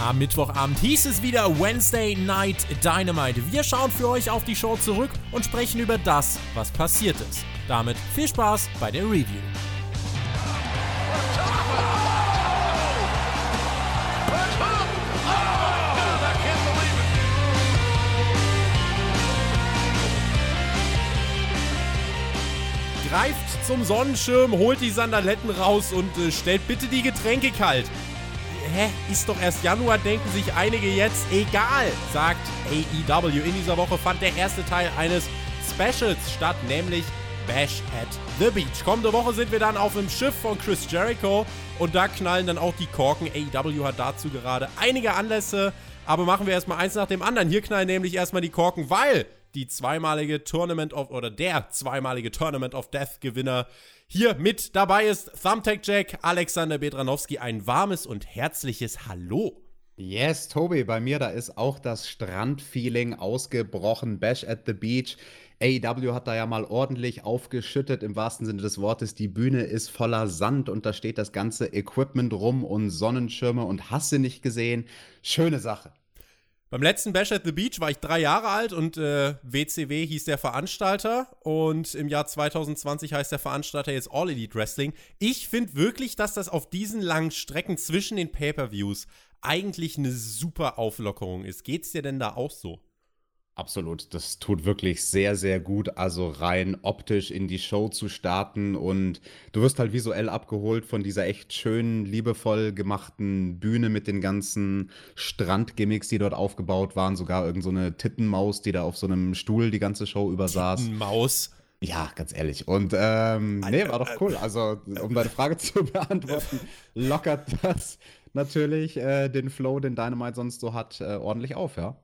Am Mittwochabend hieß es wieder Wednesday Night Dynamite. Wir schauen für euch auf die Show zurück und sprechen über das, was passiert ist. Damit viel Spaß bei der Review. Greift zum Sonnenschirm, holt die Sandaletten raus und äh, stellt bitte die Getränke kalt. Hä, ist doch erst Januar, denken sich einige jetzt. Egal, sagt AEW. In dieser Woche fand der erste Teil eines Specials statt, nämlich Bash at the Beach. Kommende Woche sind wir dann auf dem Schiff von Chris Jericho und da knallen dann auch die Korken. AEW hat dazu gerade einige Anlässe, aber machen wir erstmal eins nach dem anderen. Hier knallen nämlich erstmal die Korken, weil die zweimalige Tournament of oder der zweimalige Tournament of Death Gewinner hier mit dabei ist Thumbtack Jack, Alexander Bedranowski. Ein warmes und herzliches Hallo. Yes, Tobi, bei mir da ist auch das Strandfeeling ausgebrochen. Bash at the Beach. AEW hat da ja mal ordentlich aufgeschüttet, im wahrsten Sinne des Wortes. Die Bühne ist voller Sand und da steht das ganze Equipment rum und Sonnenschirme und hast nicht gesehen. Schöne Sache. Beim letzten Bash at the Beach war ich drei Jahre alt und äh, WCW hieß der Veranstalter und im Jahr 2020 heißt der Veranstalter jetzt All Elite Wrestling. Ich finde wirklich, dass das auf diesen langen Strecken zwischen den Pay-per-Views eigentlich eine super Auflockerung ist. Geht's dir denn da auch so? Absolut, das tut wirklich sehr, sehr gut, also rein optisch in die Show zu starten und du wirst halt visuell abgeholt von dieser echt schönen, liebevoll gemachten Bühne mit den ganzen Strandgimmicks, die dort aufgebaut waren, sogar irgend so eine Tittenmaus, die da auf so einem Stuhl die ganze Show übersaß. Tittenmaus? Ja, ganz ehrlich. Und ähm, nee, war doch cool. Also, um deine Frage zu beantworten, lockert das natürlich äh, den Flow, den Dynamite sonst so hat, äh, ordentlich auf, ja.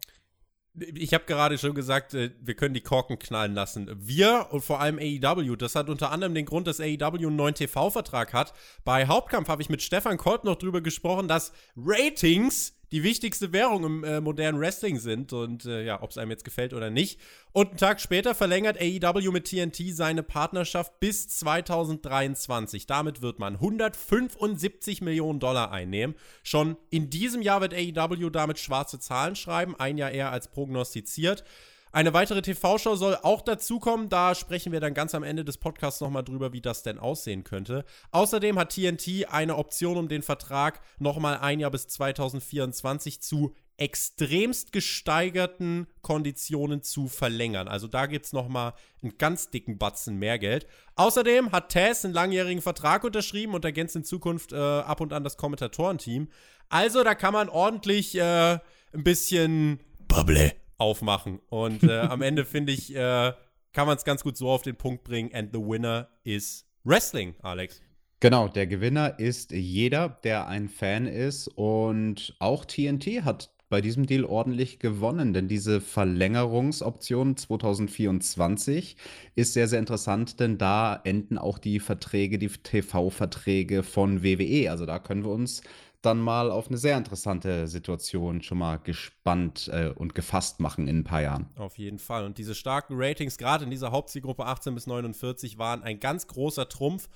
Ich habe gerade schon gesagt, äh, wir können die Korken knallen lassen. Wir und vor allem AEW, das hat unter anderem den Grund, dass AEW einen neuen TV-Vertrag hat. Bei Hauptkampf habe ich mit Stefan Kolt noch drüber gesprochen, dass Ratings die wichtigste Währung im äh, modernen Wrestling sind und äh, ja, ob es einem jetzt gefällt oder nicht. Und einen Tag später verlängert AEW mit TNT seine Partnerschaft bis 2023. Damit wird man 175 Millionen Dollar einnehmen. Schon in diesem Jahr wird AEW damit schwarze Zahlen schreiben, ein Jahr eher als prognostiziert. Eine weitere TV-Show soll auch dazukommen. Da sprechen wir dann ganz am Ende des Podcasts nochmal drüber, wie das denn aussehen könnte. Außerdem hat TNT eine Option, um den Vertrag nochmal ein Jahr bis 2024 zu extremst gesteigerten Konditionen zu verlängern. Also da gibt es nochmal einen ganz dicken Batzen mehr Geld. Außerdem hat Tess einen langjährigen Vertrag unterschrieben und ergänzt in Zukunft äh, ab und an das Kommentatorenteam. Also da kann man ordentlich äh, ein bisschen Bubble aufmachen. Und äh, am Ende finde ich, äh, kann man es ganz gut so auf den Punkt bringen. And the winner is Wrestling, Alex. Genau, der Gewinner ist jeder, der ein Fan ist. Und auch TNT hat bei diesem Deal ordentlich gewonnen, denn diese Verlängerungsoption 2024 ist sehr, sehr interessant, denn da enden auch die Verträge, die TV-Verträge von WWE. Also da können wir uns dann mal auf eine sehr interessante Situation schon mal gespannt äh, und gefasst machen in ein paar Jahren. Auf jeden Fall. Und diese starken Ratings, gerade in dieser Hauptzielgruppe 18 bis 49, waren ein ganz großer Trumpf.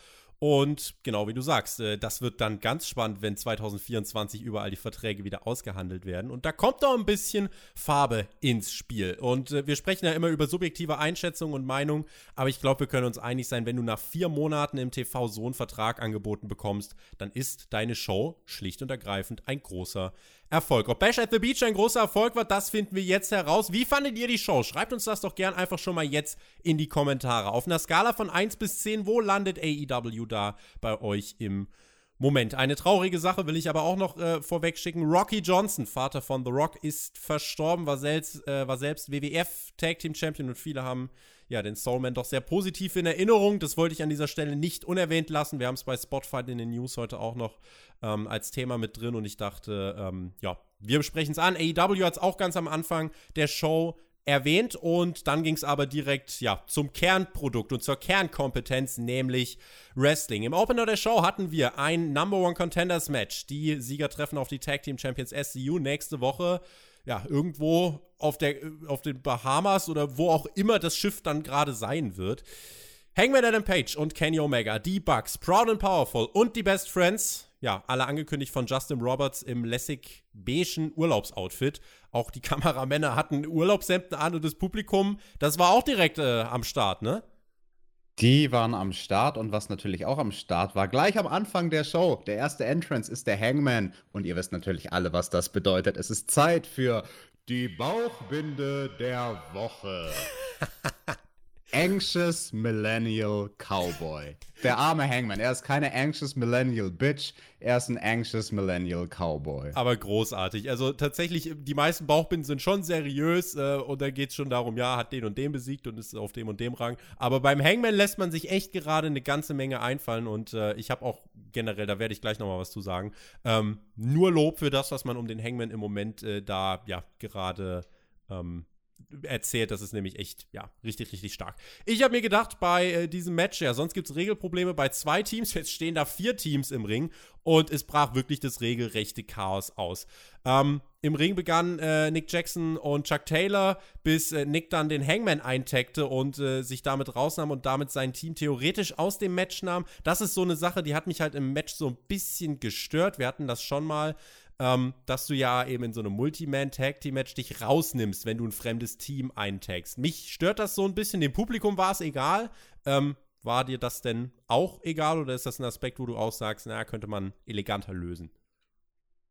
Und genau wie du sagst, äh, das wird dann ganz spannend, wenn 2024 überall die Verträge wieder ausgehandelt werden. Und da kommt doch ein bisschen Farbe ins Spiel. Und äh, wir sprechen ja immer über subjektive Einschätzungen und Meinungen, aber ich glaube, wir können uns einig sein, wenn du nach vier Monaten im TV so einen Vertrag angeboten bekommst, dann ist deine Show schlicht und ergreifend ein großer Erfolg. Ob Bash at the Beach ein großer Erfolg war, das finden wir jetzt heraus. Wie fandet ihr die Show? Schreibt uns das doch gern einfach schon mal jetzt in die Kommentare. Auf einer Skala von 1 bis 10, wo landet AEW da bei euch im Moment? Eine traurige Sache will ich aber auch noch äh, vorweg schicken. Rocky Johnson, Vater von The Rock, ist verstorben, war selbst, äh, war selbst WWF Tag Team Champion und viele haben ja, den Soulman doch sehr positiv in Erinnerung. Das wollte ich an dieser Stelle nicht unerwähnt lassen. Wir haben es bei Spotify in den News heute auch noch ähm, als Thema mit drin und ich dachte, ähm, ja, wir besprechen es an. AEW hat es auch ganz am Anfang der Show erwähnt und dann ging es aber direkt ja zum Kernprodukt und zur Kernkompetenz, nämlich Wrestling. Im Opener der Show hatten wir ein Number One Contenders Match. Die Sieger treffen auf die Tag Team Champions SCU nächste Woche ja, irgendwo auf, der, auf den Bahamas oder wo auch immer das Schiff dann gerade sein wird. Hangman Adam Page und Kenny Omega, die Bucks, Proud and Powerful und die Best Friends, ja, alle angekündigt von Justin Roberts im lässig beigen Urlaubsoutfit. Auch die Kameramänner hatten Urlaubshemden an und das Publikum, das war auch direkt äh, am Start, ne? Die waren am Start und was natürlich auch am Start war, gleich am Anfang der Show, der erste Entrance ist der Hangman und ihr wisst natürlich alle, was das bedeutet. Es ist Zeit für die Bauchbinde der Woche. Anxious Millennial Cowboy. Der arme Hangman. Er ist keine Anxious Millennial Bitch. Er ist ein Anxious Millennial Cowboy. Aber großartig. Also tatsächlich, die meisten Bauchbinden sind schon seriös äh, und da geht es schon darum, ja, hat den und den besiegt und ist auf dem und dem Rang. Aber beim Hangman lässt man sich echt gerade eine ganze Menge einfallen und äh, ich habe auch generell, da werde ich gleich nochmal was zu sagen, ähm, nur Lob für das, was man um den Hangman im Moment äh, da, ja, gerade ähm, erzählt. Das ist nämlich echt, ja, richtig, richtig stark. Ich habe mir gedacht, bei äh, diesem Match, ja, sonst gibt es Regelprobleme bei zwei Teams. Jetzt stehen da vier Teams im Ring und es brach wirklich das regelrechte Chaos aus. Ähm, Im Ring begannen äh, Nick Jackson und Chuck Taylor, bis äh, Nick dann den Hangman eintagte und äh, sich damit rausnahm und damit sein Team theoretisch aus dem Match nahm. Das ist so eine Sache, die hat mich halt im Match so ein bisschen gestört. Wir hatten das schon mal ähm, dass du ja eben in so einem Multi-Man-Tag-Team-Match dich rausnimmst, wenn du ein fremdes Team eintagst. Mich stört das so ein bisschen. Dem Publikum war es egal. Ähm, war dir das denn auch egal oder ist das ein Aspekt, wo du auch sagst, naja, könnte man eleganter lösen?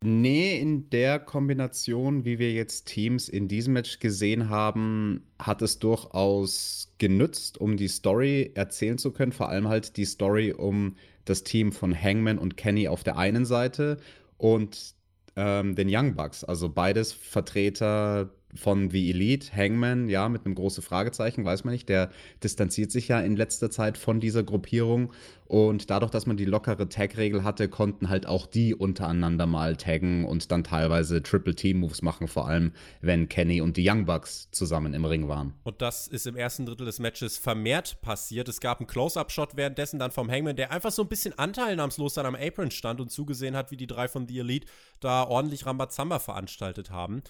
Nee, in der Kombination, wie wir jetzt Teams in diesem Match gesehen haben, hat es durchaus genützt, um die Story erzählen zu können. Vor allem halt die Story um das Team von Hangman und Kenny auf der einen Seite und ähm, den Young Bucks. Also beides Vertreter von The Elite, Hangman, ja, mit einem großen Fragezeichen, weiß man nicht. Der distanziert sich ja in letzter Zeit von dieser Gruppierung. Und dadurch, dass man die lockere Tag-Regel hatte, konnten halt auch die untereinander mal taggen und dann teilweise Triple-Team-Moves machen, vor allem wenn Kenny und die Young Bucks zusammen im Ring waren. Und das ist im ersten Drittel des Matches vermehrt passiert. Es gab einen Close-Up-Shot währenddessen dann vom Hangman, der einfach so ein bisschen anteilnahmslos dann am Apron stand und zugesehen hat, wie die drei von The Elite da ordentlich Rambazamba veranstaltet haben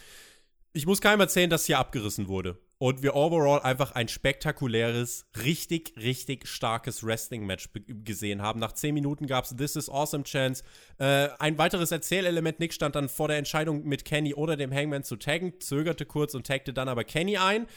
ich muss keinem erzählen, dass hier abgerissen wurde. Und wir overall einfach ein spektakuläres, richtig, richtig starkes Wrestling-Match gesehen haben. Nach 10 Minuten gab es This is Awesome Chance. Äh, ein weiteres Erzählelement, Nick stand dann vor der Entscheidung mit Kenny oder dem Hangman zu taggen, zögerte kurz und taggte dann aber Kenny ein.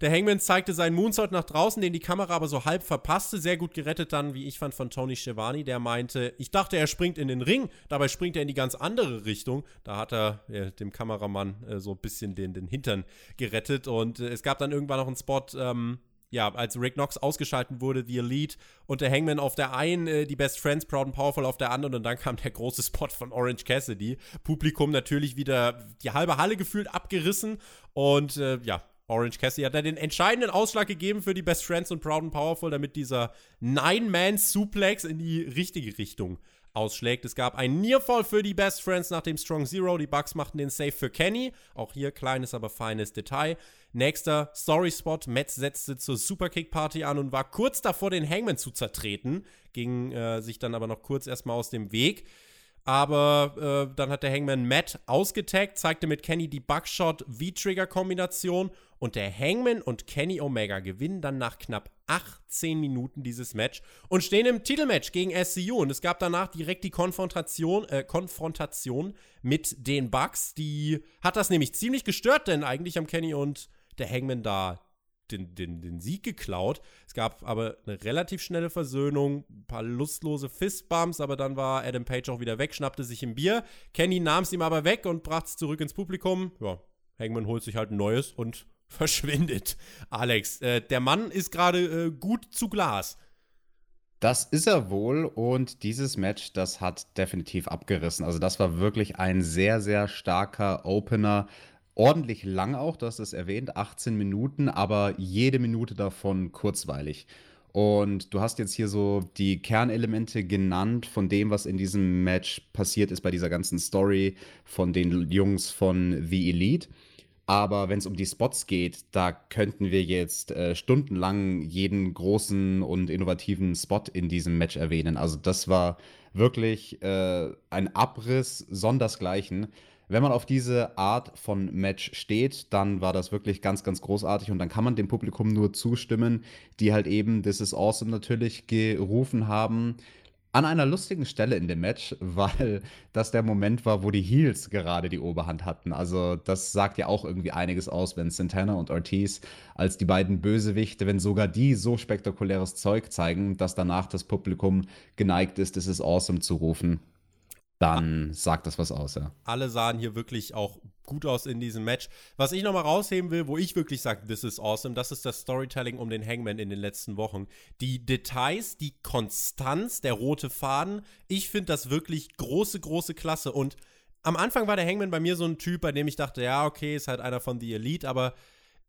Der Hangman zeigte seinen Moonsault nach draußen, den die Kamera aber so halb verpasste. Sehr gut gerettet dann, wie ich fand, von Tony Schiavone, der meinte, ich dachte, er springt in den Ring, dabei springt er in die ganz andere Richtung. Da hat er äh, dem Kameramann äh, so ein bisschen den, den Hintern gerettet. Und äh, es gab dann irgendwann noch einen Spot, ähm, ja, als Rick Knox ausgeschalten wurde, The Elite und der Hangman auf der einen, äh, die Best Friends, Proud and Powerful auf der anderen und dann kam der große Spot von Orange Cassidy. Publikum natürlich wieder die halbe Halle gefühlt abgerissen und äh, ja, Orange Cassidy hat da den entscheidenden Ausschlag gegeben für die Best Friends und Proud and Powerful, damit dieser Nine-Man-Suplex in die richtige Richtung ausschlägt. Es gab einen Nearfall für die Best Friends nach dem Strong Zero. Die Bucks machten den Save für Kenny. Auch hier kleines, aber feines Detail. Nächster Story-Spot. Metz setzte zur Superkick-Party an und war kurz davor, den Hangman zu zertreten. Ging äh, sich dann aber noch kurz erstmal aus dem Weg. Aber äh, dann hat der Hangman Matt ausgetaggt, zeigte mit Kenny die Buckshot V-Trigger-Kombination und der Hangman und Kenny Omega gewinnen dann nach knapp 18 Minuten dieses Match und stehen im Titelmatch gegen SCU. Und es gab danach direkt die Konfrontation, äh, Konfrontation mit den Bucks. Die hat das nämlich ziemlich gestört, denn eigentlich haben Kenny und der Hangman da den, den, den Sieg geklaut. Es gab aber eine relativ schnelle Versöhnung, ein paar lustlose Fistbumps, aber dann war Adam Page auch wieder weg, schnappte sich ein Bier. Kenny nahm es ihm aber weg und brachte es zurück ins Publikum. Ja, Hangman holt sich halt ein neues und verschwindet. Alex, äh, der Mann ist gerade äh, gut zu Glas. Das ist er wohl und dieses Match, das hat definitiv abgerissen. Also das war wirklich ein sehr, sehr starker Opener ordentlich lang auch, du hast es erwähnt, 18 Minuten, aber jede Minute davon kurzweilig. Und du hast jetzt hier so die Kernelemente genannt von dem, was in diesem Match passiert ist bei dieser ganzen Story von den Jungs von The Elite. Aber wenn es um die Spots geht, da könnten wir jetzt äh, stundenlang jeden großen und innovativen Spot in diesem Match erwähnen. Also das war wirklich äh, ein Abriss sondersgleichen wenn man auf diese Art von Match steht, dann war das wirklich ganz, ganz großartig und dann kann man dem Publikum nur zustimmen, die halt eben This is Awesome natürlich gerufen haben. An einer lustigen Stelle in dem Match, weil das der Moment war, wo die Heels gerade die Oberhand hatten. Also, das sagt ja auch irgendwie einiges aus, wenn Santana und Ortiz als die beiden Bösewichte, wenn sogar die so spektakuläres Zeug zeigen, dass danach das Publikum geneigt ist, es ist awesome zu rufen dann sagt das was aus, ja. Alle sahen hier wirklich auch gut aus in diesem Match. Was ich nochmal rausheben will, wo ich wirklich sage, this is awesome, das ist das Storytelling um den Hangman in den letzten Wochen. Die Details, die Konstanz, der rote Faden, ich finde das wirklich große, große Klasse. Und am Anfang war der Hangman bei mir so ein Typ, bei dem ich dachte, ja, okay, ist halt einer von The Elite, aber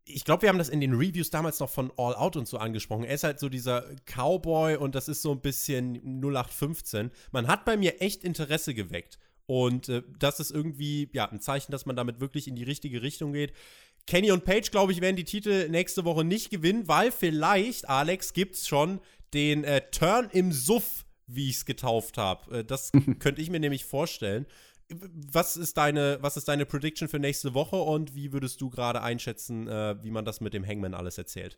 ich glaube, wir haben das in den Reviews damals noch von All Out und so angesprochen. Er ist halt so dieser Cowboy und das ist so ein bisschen 0815. Man hat bei mir echt Interesse geweckt. Und äh, das ist irgendwie, ja, ein Zeichen, dass man damit wirklich in die richtige Richtung geht. Kenny und Page, glaube ich, werden die Titel nächste Woche nicht gewinnen, weil vielleicht, Alex, gibt es schon den äh, Turn im Suff, wie ich es getauft habe. Äh, das könnte ich mir nämlich vorstellen. Was ist deine, was ist deine Prediction für nächste Woche und wie würdest du gerade einschätzen, äh, wie man das mit dem Hangman alles erzählt?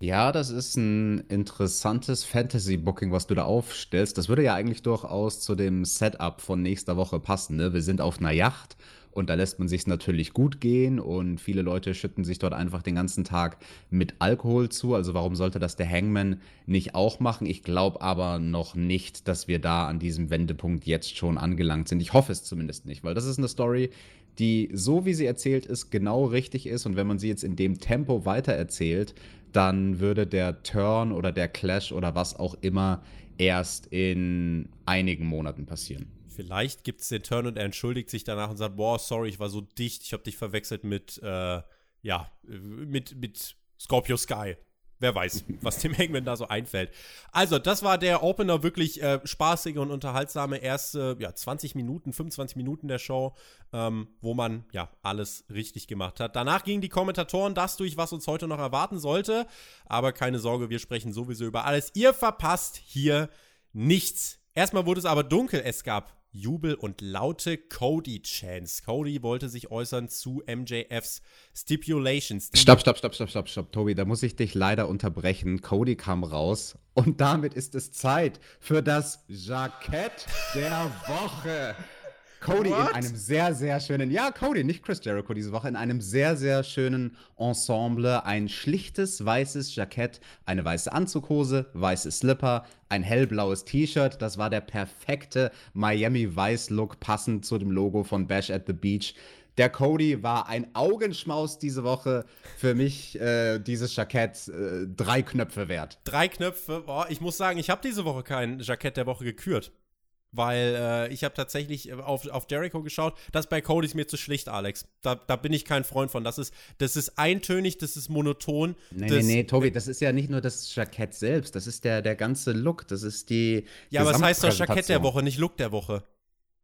Ja, das ist ein interessantes Fantasy-Booking, was du da aufstellst. Das würde ja eigentlich durchaus zu dem Setup von nächster Woche passen. Ne? Wir sind auf einer Yacht und da lässt man sich natürlich gut gehen und viele Leute schütten sich dort einfach den ganzen Tag mit Alkohol zu. Also warum sollte das der Hangman nicht auch machen? Ich glaube aber noch nicht, dass wir da an diesem Wendepunkt jetzt schon angelangt sind. Ich hoffe es zumindest nicht, weil das ist eine Story, die so wie sie erzählt ist, genau richtig ist. Und wenn man sie jetzt in dem Tempo weitererzählt, dann würde der Turn oder der Clash oder was auch immer erst in einigen Monaten passieren. Vielleicht gibt es den Turn und er entschuldigt sich danach und sagt, boah, sorry, ich war so dicht, ich habe dich verwechselt mit, äh, ja, mit, mit Scorpio Sky. Wer weiß, was dem Hangman da so einfällt. Also, das war der Opener, wirklich äh, spaßige und unterhaltsame erste ja, 20 Minuten, 25 Minuten der Show, ähm, wo man ja alles richtig gemacht hat. Danach gingen die Kommentatoren das durch, was uns heute noch erwarten sollte. Aber keine Sorge, wir sprechen sowieso über alles. Ihr verpasst hier nichts. Erstmal wurde es aber dunkel. Es gab Jubel und laute Cody-Chants. Cody wollte sich äußern zu MJFs Stipulations. Stopp, stopp, stopp, stopp, stopp, stopp, Tobi, da muss ich dich leider unterbrechen. Cody kam raus und damit ist es Zeit für das Jackett der Woche. Cody What? in einem sehr, sehr schönen, ja, Cody, nicht Chris Jericho diese Woche, in einem sehr, sehr schönen Ensemble. Ein schlichtes weißes Jackett, eine weiße Anzughose, weiße Slipper, ein hellblaues T-Shirt. Das war der perfekte Miami-Weiß-Look, passend zu dem Logo von Bash at the Beach. Der Cody war ein Augenschmaus diese Woche. Für mich äh, dieses Jackett äh, drei Knöpfe wert. Drei Knöpfe? Boah, ich muss sagen, ich habe diese Woche kein Jackett der Woche gekürt. Weil äh, ich habe tatsächlich äh, auf, auf Jericho geschaut. Das bei Cody ist mir zu schlicht, Alex. Da, da bin ich kein Freund von. Das ist, das ist eintönig, das ist monoton. Nee, das, nee, nee, Tobi, das ist ja nicht nur das Jackett selbst, das ist der, der ganze Look. Das ist die. Ja, aber es heißt doch Jackett der Woche, nicht Look der Woche.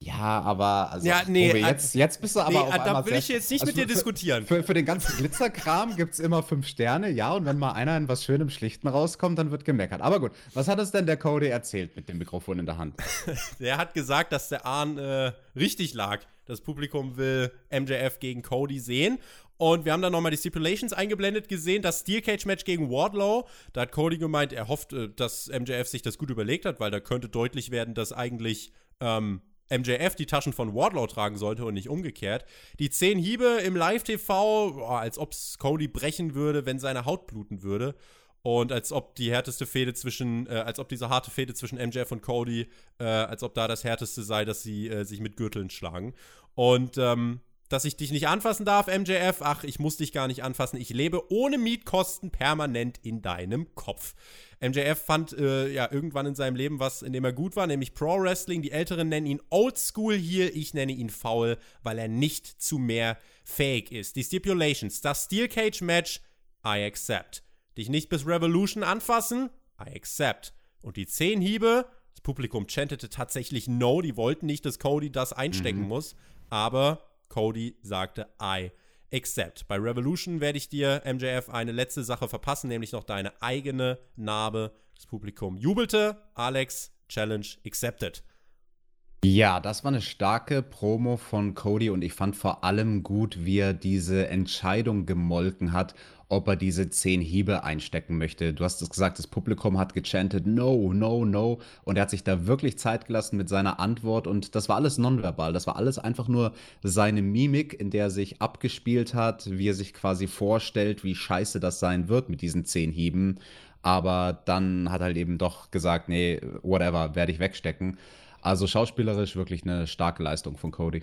Ja, aber also, ja, nee, Tobi, jetzt, jetzt bist du aber nee, auf da will ich jetzt nicht also mit dir für, diskutieren. Für, für, den ganzen Glitzerkram gibt es immer fünf Sterne, ja, und wenn mal einer in was Schönem Schlichten rauskommt, dann wird gemeckert. Aber gut, was hat es denn der Cody erzählt mit dem Mikrofon in der Hand? der hat gesagt, dass der Arn äh, richtig lag. Das Publikum will MJF gegen Cody sehen. Und wir haben dann nochmal die Stipulations eingeblendet gesehen, das Steel Cage Match gegen Wardlow. Da hat Cody gemeint, er hofft, äh, dass MJF sich das gut überlegt hat, weil da könnte deutlich werden, dass eigentlich ähm, MJF die Taschen von Wardlow tragen sollte und nicht umgekehrt. Die zehn Hiebe im Live-TV, oh, als ob Cody brechen würde, wenn seine Haut bluten würde. Und als ob die härteste Fehde zwischen, äh, als ob diese harte Fehde zwischen MJF und Cody, äh, als ob da das härteste sei, dass sie äh, sich mit Gürteln schlagen. Und ähm, dass ich dich nicht anfassen darf, MJF. Ach, ich muss dich gar nicht anfassen. Ich lebe ohne Mietkosten permanent in deinem Kopf. MJF fand äh, ja irgendwann in seinem Leben was, in dem er gut war, nämlich Pro Wrestling. Die Älteren nennen ihn Old School hier. Ich nenne ihn faul, weil er nicht zu mehr fähig ist. Die Stipulations: Das Steel Cage Match, I accept. Dich nicht bis Revolution anfassen, I accept. Und die 10 Hiebe, das Publikum chantete tatsächlich No, die wollten nicht, dass Cody das einstecken mhm. muss, aber Cody sagte I accept. Bei Revolution werde ich dir, MJF, eine letzte Sache verpassen, nämlich noch deine eigene Narbe. Das Publikum jubelte. Alex, Challenge accepted. Ja, das war eine starke Promo von Cody und ich fand vor allem gut, wie er diese Entscheidung gemolken hat, ob er diese zehn Hiebe einstecken möchte. Du hast es gesagt, das Publikum hat gechantet, no, no, no. Und er hat sich da wirklich Zeit gelassen mit seiner Antwort und das war alles nonverbal. Das war alles einfach nur seine Mimik, in der er sich abgespielt hat, wie er sich quasi vorstellt, wie scheiße das sein wird mit diesen zehn Hieben. Aber dann hat er halt eben doch gesagt, nee, whatever, werde ich wegstecken. Also schauspielerisch wirklich eine starke Leistung von Cody.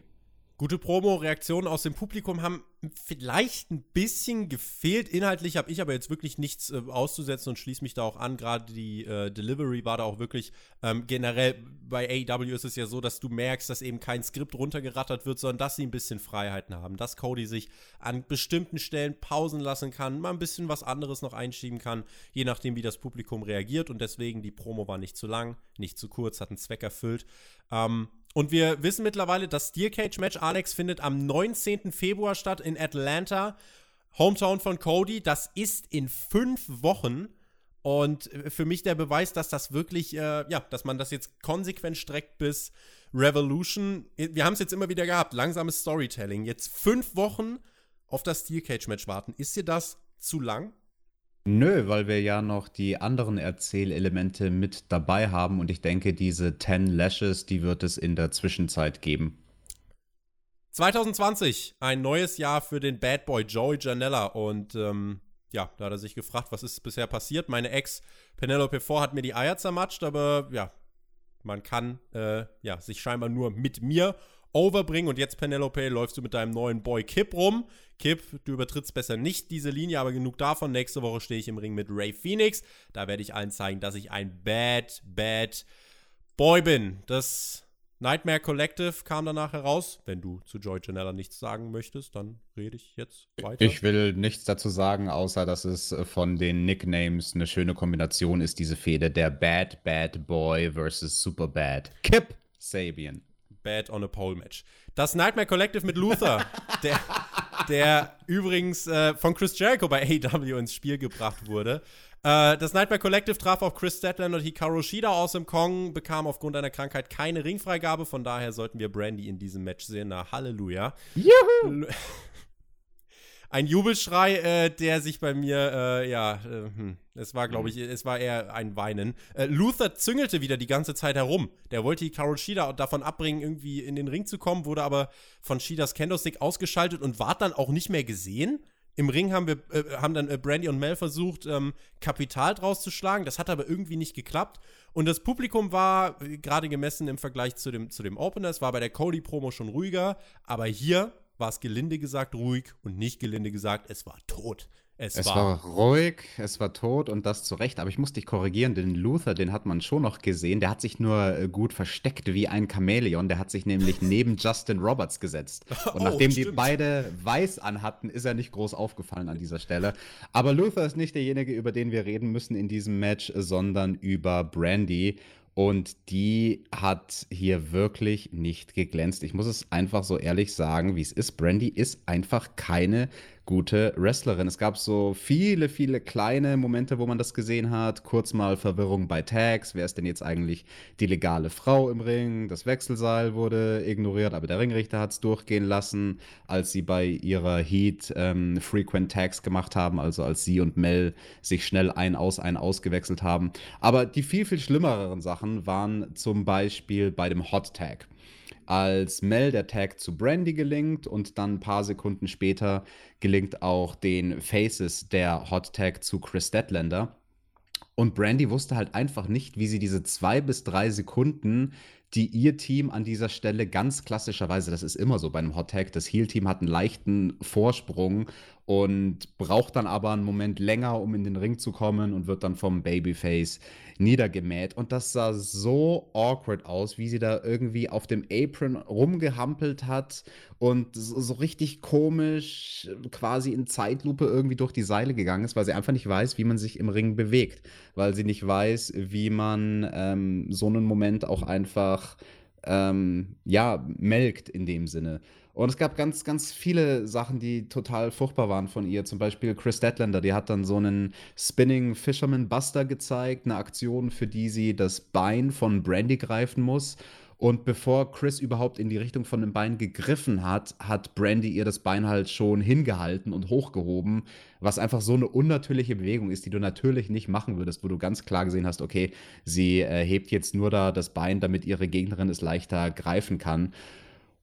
Gute Promo-Reaktionen aus dem Publikum haben vielleicht ein bisschen gefehlt. Inhaltlich habe ich aber jetzt wirklich nichts äh, auszusetzen und schließe mich da auch an. Gerade die äh, Delivery war da auch wirklich ähm, generell bei AEW ist es ja so, dass du merkst, dass eben kein Skript runtergerattert wird, sondern dass sie ein bisschen Freiheiten haben. Dass Cody sich an bestimmten Stellen pausen lassen kann, mal ein bisschen was anderes noch einschieben kann, je nachdem, wie das Publikum reagiert. Und deswegen, die Promo war nicht zu lang, nicht zu kurz, hat einen Zweck erfüllt. Ähm, und wir wissen mittlerweile, das Steel Cage Match, Alex, findet am 19. Februar statt in Atlanta. Hometown von Cody. Das ist in fünf Wochen. Und für mich der Beweis, dass das wirklich, äh, ja, dass man das jetzt konsequent streckt bis Revolution. Wir haben es jetzt immer wieder gehabt. Langsames Storytelling. Jetzt fünf Wochen auf das Steel Cage Match warten. Ist dir das zu lang? Nö, weil wir ja noch die anderen Erzählelemente mit dabei haben und ich denke, diese 10 Lashes, die wird es in der Zwischenzeit geben. 2020, ein neues Jahr für den Bad Boy Joey Janella und ähm, ja, da hat er sich gefragt, was ist bisher passiert. Meine Ex Penelope 4 hat mir die Eier zermatscht, aber ja, man kann äh, ja, sich scheinbar nur mit mir overbringen. Und jetzt, Penelope, läufst du mit deinem neuen Boy Kip rum. Kip, du übertrittst besser nicht diese Linie, aber genug davon. Nächste Woche stehe ich im Ring mit Ray Phoenix. Da werde ich allen zeigen, dass ich ein bad, bad Boy bin. Das Nightmare Collective kam danach heraus. Wenn du zu Joy Janella nichts sagen möchtest, dann rede ich jetzt weiter. Ich will nichts dazu sagen, außer dass es von den Nicknames eine schöne Kombination ist, diese Fehde. Der Bad Bad Boy versus Super Bad. Kip Sabian. Bad on a Pole Match. Das Nightmare Collective mit Luther, der, der übrigens äh, von Chris Jericho bei AEW ins Spiel gebracht wurde. Äh, das Nightmare Collective traf auf Chris Statland und Hikaru Shida aus dem Kong, bekam aufgrund einer Krankheit keine Ringfreigabe, von daher sollten wir Brandy in diesem Match sehen. Na, Halleluja. Juhu! ein Jubelschrei, äh, der sich bei mir, äh, ja, äh, hm, es war, glaube ich, es war eher ein Weinen. Äh, Luther züngelte wieder die ganze Zeit herum. Der wollte die Carol Shida davon abbringen, irgendwie in den Ring zu kommen, wurde aber von Shidas Candlestick ausgeschaltet und war dann auch nicht mehr gesehen. Im Ring haben wir, äh, haben dann äh, Brandy und Mel versucht, ähm, Kapital draus zu schlagen. Das hat aber irgendwie nicht geklappt. Und das Publikum war gerade gemessen im Vergleich zu dem, zu dem Opener. Es war bei der Cody-Promo schon ruhiger. Aber hier war es gelinde gesagt ruhig und nicht gelinde gesagt, es war tot. Es, es war, war, ruhig, es war tot und das zu Recht. Aber ich muss dich korrigieren, den Luther, den hat man schon noch gesehen. Der hat sich nur äh, gut versteckt wie ein Chamäleon. Der hat sich nämlich neben Justin Roberts gesetzt. Und oh, nachdem stimmt. die beide weiß anhatten, ist er nicht groß aufgefallen an dieser Stelle. Aber Luther ist nicht derjenige, über den wir reden müssen in diesem Match, sondern über Brandy. Und die hat hier wirklich nicht geglänzt. Ich muss es einfach so ehrlich sagen, wie es ist. Brandy ist einfach keine gute Wrestlerin. Es gab so viele, viele kleine Momente, wo man das gesehen hat. Kurz mal Verwirrung bei Tags. Wer ist denn jetzt eigentlich die legale Frau im Ring? Das Wechselseil wurde ignoriert, aber der Ringrichter hat es durchgehen lassen, als sie bei ihrer Heat ähm, Frequent Tags gemacht haben, also als sie und Mel sich schnell ein aus, ein ausgewechselt haben. Aber die viel, viel schlimmeren Sachen waren zum Beispiel bei dem Hot Tag als Mel der Tag zu Brandy gelingt und dann ein paar Sekunden später gelingt auch den Faces der Hot Tag zu Chris Statlander. Und Brandy wusste halt einfach nicht, wie sie diese zwei bis drei Sekunden, die ihr Team an dieser Stelle ganz klassischerweise, das ist immer so bei einem Hot Tag, das Heal-Team hat einen leichten Vorsprung und braucht dann aber einen Moment länger, um in den Ring zu kommen und wird dann vom Babyface niedergemäht. Und das sah so awkward aus, wie sie da irgendwie auf dem Apron rumgehampelt hat und so, richtig komisch quasi in Zeitlupe irgendwie durch die Seile gegangen ist, weil sie einfach nicht weiß, wie man sich im Ring bewegt, weil sie nicht weiß, wie man ähm, so einen Moment auch einfach ähm, ja, melkt in dem Sinne. Und es gab ganz, ganz viele Sachen, die total furchtbar waren von ihr. Zum Beispiel Chris Statlander, die hat dann so einen Spinning Fisherman Buster gezeigt, eine Aktion, für die sie das Bein von Brandy greifen muss. Und bevor Chris überhaupt in die Richtung von dem Bein gegriffen hat, hat Brandy ihr das Bein halt schon hingehalten und hochgehoben, was einfach so eine unnatürliche Bewegung ist, die du natürlich nicht machen würdest, wo du ganz klar gesehen hast, okay, sie äh, hebt jetzt nur da das Bein, damit ihre Gegnerin es leichter greifen kann.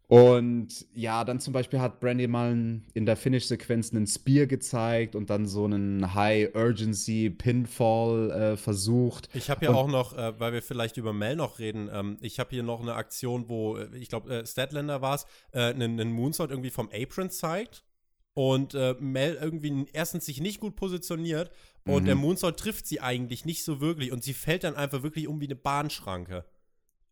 Und ja, dann zum Beispiel hat Brandy mal in der Finish-Sequenz einen Spear gezeigt und dann so einen High-Urgency-Pinfall äh, versucht. Ich habe hier und auch noch, äh, weil wir vielleicht über Mel noch reden, ähm, ich habe hier noch eine Aktion, wo, äh, ich glaube, äh, Statlander war es, äh, einen, einen Moonsault irgendwie vom Apron zeigt und äh, Mel irgendwie erstens sich nicht gut positioniert und mhm. der Moonsault trifft sie eigentlich nicht so wirklich und sie fällt dann einfach wirklich um wie eine Bahnschranke.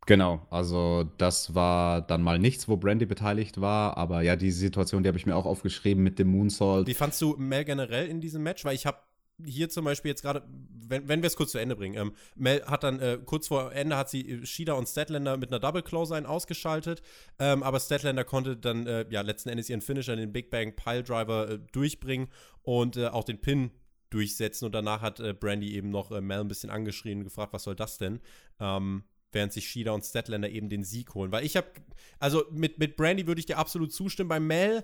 Genau, also das war dann mal nichts, wo Brandy beteiligt war, aber ja, die Situation, die habe ich mir auch aufgeschrieben mit dem Moonsault. Wie fandst du Mel generell in diesem Match? Weil ich habe hier zum Beispiel jetzt gerade, wenn, wenn wir es kurz zu Ende bringen, ähm, Mel hat dann äh, kurz vor Ende hat sie Shida und Statlander mit einer Double Close-Line ausgeschaltet, ähm, aber Statlander konnte dann äh, ja letzten Endes ihren Finisher, den Big Bang Pile Driver, äh, durchbringen und äh, auch den Pin durchsetzen und danach hat äh, Brandy eben noch äh, Mel ein bisschen angeschrien und gefragt, was soll das denn? Ähm, während sich Shida und Statlander eben den Sieg holen. Weil ich habe, also mit, mit Brandy würde ich dir absolut zustimmen. Bei Mel,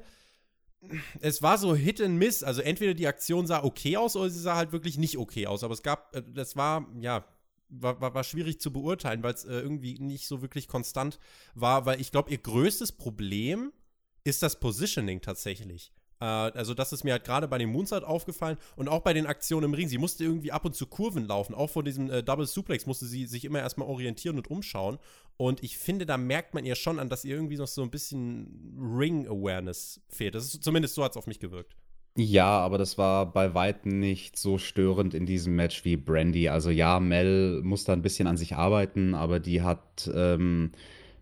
es war so Hit and Miss. Also entweder die Aktion sah okay aus oder sie sah halt wirklich nicht okay aus. Aber es gab, äh, das war, ja, war, war, war schwierig zu beurteilen, weil es äh, irgendwie nicht so wirklich konstant war. Weil ich glaube, ihr größtes Problem ist das Positioning tatsächlich. Äh, also, das ist mir halt gerade bei dem Moonsault aufgefallen und auch bei den Aktionen im Ring. Sie musste irgendwie ab und zu Kurven laufen. Auch vor diesem äh, Double Suplex musste sie sich immer erstmal orientieren und umschauen. Und ich finde, da merkt man ihr schon an, dass ihr irgendwie noch so ein bisschen Ring-Awareness fehlt. Das ist zumindest so hat es auf mich gewirkt. Ja, aber das war bei weitem nicht so störend in diesem Match wie Brandy. Also ja, Mel muss da ein bisschen an sich arbeiten, aber die hat ähm,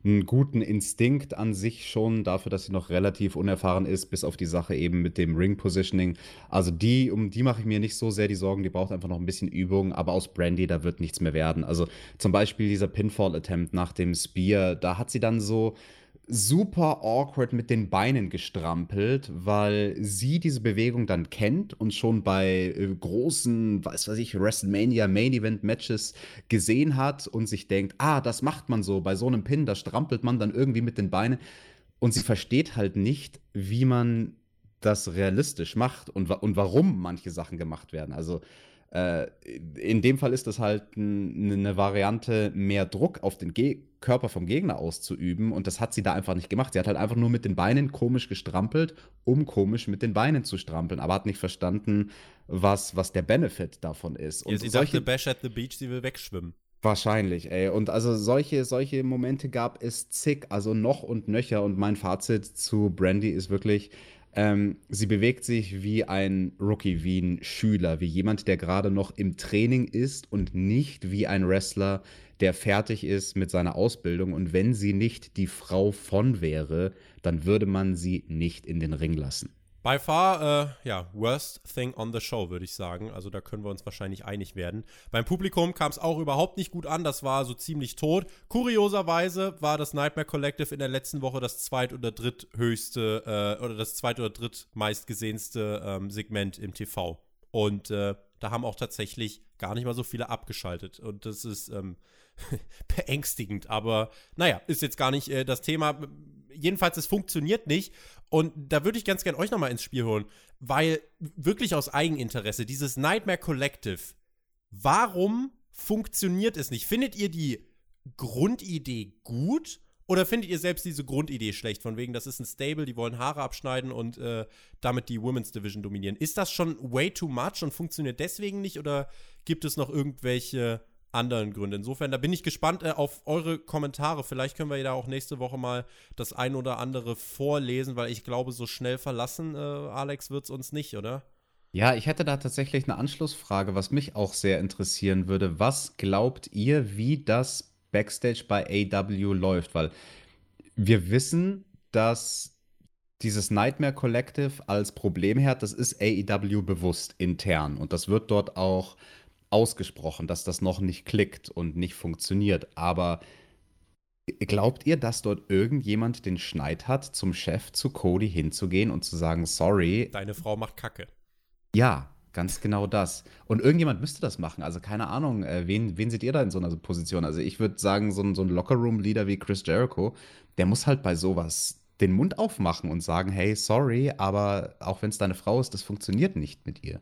einen guten Instinkt an sich schon, dafür, dass sie noch relativ unerfahren ist, bis auf die Sache eben mit dem Ring-Positioning. Also die, um die mache ich mir nicht so sehr die Sorgen, die braucht einfach noch ein bisschen Übung, aber aus Brandy, da wird nichts mehr werden. Also zum Beispiel dieser Pinfall-Attempt nach dem Spear, da hat sie dann so super awkward mit den Beinen gestrampelt, weil sie diese Bewegung dann kennt und schon bei äh, großen, weiß was ich, WrestleMania Main Event Matches gesehen hat und sich denkt, ah, das macht man so, bei so einem Pin, da strampelt man dann irgendwie mit den Beinen und sie versteht halt nicht, wie man das realistisch macht und, und warum manche Sachen gemacht werden. Also äh, in dem Fall ist das halt eine Variante, mehr Druck auf den Ge Körper vom Gegner auszuüben und das hat sie da einfach nicht gemacht. Sie hat halt einfach nur mit den Beinen komisch gestrampelt, um komisch mit den Beinen zu strampeln, aber hat nicht verstanden, was, was der Benefit davon ist. Und ja, sie solche, dachte, Bash at the Beach, sie will wegschwimmen. Wahrscheinlich, ey. Und also solche, solche Momente gab es zig, also noch und nöcher. Und mein Fazit zu Brandy ist wirklich, ähm, sie bewegt sich wie ein Rookie, wie ein Schüler, wie jemand, der gerade noch im Training ist und nicht wie ein Wrestler, der fertig ist mit seiner Ausbildung. Und wenn sie nicht die Frau von wäre, dann würde man sie nicht in den Ring lassen. By far, äh, ja, worst thing on the show, würde ich sagen. Also da können wir uns wahrscheinlich einig werden. Beim Publikum kam es auch überhaupt nicht gut an. Das war so ziemlich tot. Kurioserweise war das Nightmare Collective in der letzten Woche das zweit- oder dritthöchste äh, oder das zweit- oder drittmeistgesehenste ähm, Segment im TV. Und äh, da haben auch tatsächlich gar nicht mal so viele abgeschaltet. Und das ist ähm, beängstigend. Aber naja, ist jetzt gar nicht äh, das Thema jedenfalls, es funktioniert nicht. Und da würde ich ganz gern euch nochmal ins Spiel holen, weil wirklich aus Eigeninteresse, dieses Nightmare Collective, warum funktioniert es nicht? Findet ihr die Grundidee gut? Oder findet ihr selbst diese Grundidee schlecht? Von wegen, das ist ein Stable, die wollen Haare abschneiden und äh, damit die Women's Division dominieren. Ist das schon way too much und funktioniert deswegen nicht? Oder gibt es noch irgendwelche anderen Gründe. Insofern, da bin ich gespannt äh, auf eure Kommentare. Vielleicht können wir ja auch nächste Woche mal das ein oder andere vorlesen, weil ich glaube, so schnell verlassen, äh, Alex, wird es uns nicht, oder? Ja, ich hätte da tatsächlich eine Anschlussfrage, was mich auch sehr interessieren würde. Was glaubt ihr, wie das Backstage bei AW läuft? Weil wir wissen, dass dieses Nightmare Collective als Problem hat, das ist AEW bewusst intern und das wird dort auch ausgesprochen, dass das noch nicht klickt und nicht funktioniert. Aber glaubt ihr, dass dort irgendjemand den Schneid hat, zum Chef, zu Cody hinzugehen und zu sagen, sorry? Deine Frau macht Kacke. Ja, Ganz genau das. Und irgendjemand müsste das machen. Also keine Ahnung, äh, wen, wen seht ihr da in so einer Position? Also ich würde sagen, so ein, so ein Lockerroom-Leader wie Chris Jericho, der muss halt bei sowas den Mund aufmachen und sagen, hey, sorry, aber auch wenn es deine Frau ist, das funktioniert nicht mit ihr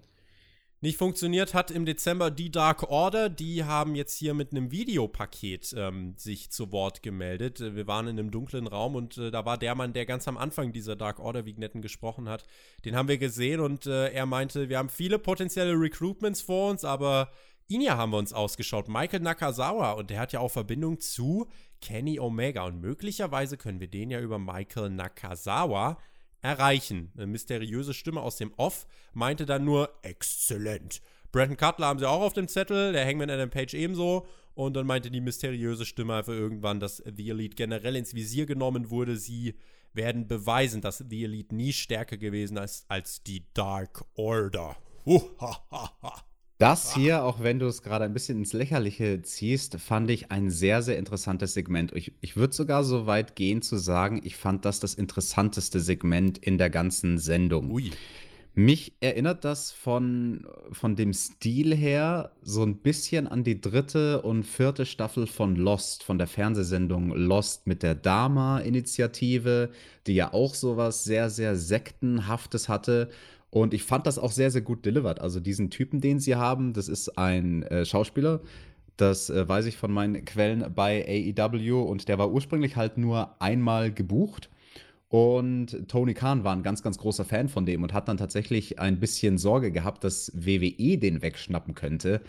nicht funktioniert hat im Dezember die Dark Order. Die haben jetzt hier mit einem Videopaket ähm, sich zu Wort gemeldet. Wir waren in einem dunklen Raum und äh, da war der Mann, der ganz am Anfang dieser Dark Order Vignetten gesprochen hat. Den haben wir gesehen und äh, er meinte, wir haben viele potenzielle Recruitments vor uns, aber ihn ja haben wir uns ausgeschaut. Michael Nakazawa und der hat ja auch Verbindung zu Kenny Omega und möglicherweise können wir den ja über Michael Nakazawa erreichen. Eine mysteriöse Stimme aus dem Off meinte dann nur exzellent. Brandon Cutler haben sie auch auf dem Zettel, der Hangman Adam Page ebenso. Und dann meinte die mysteriöse Stimme einfach irgendwann, dass The Elite generell ins Visier genommen wurde. Sie werden beweisen, dass The Elite nie stärker gewesen ist als die Dark Order. Huhahaha. Das hier, auch wenn du es gerade ein bisschen ins Lächerliche ziehst, fand ich ein sehr, sehr interessantes Segment. Ich, ich würde sogar so weit gehen zu sagen, ich fand das das interessanteste Segment in der ganzen Sendung. Ui. Mich erinnert das von, von dem Stil her so ein bisschen an die dritte und vierte Staffel von Lost, von der Fernsehsendung Lost mit der Dama-Initiative, die ja auch sowas sehr, sehr Sektenhaftes hatte. Und ich fand das auch sehr, sehr gut delivered. Also diesen Typen, den sie haben, das ist ein äh, Schauspieler. Das äh, weiß ich von meinen Quellen bei AEW und der war ursprünglich halt nur einmal gebucht. Und Tony Khan war ein ganz, ganz großer Fan von dem und hat dann tatsächlich ein bisschen Sorge gehabt, dass WWE den wegschnappen könnte.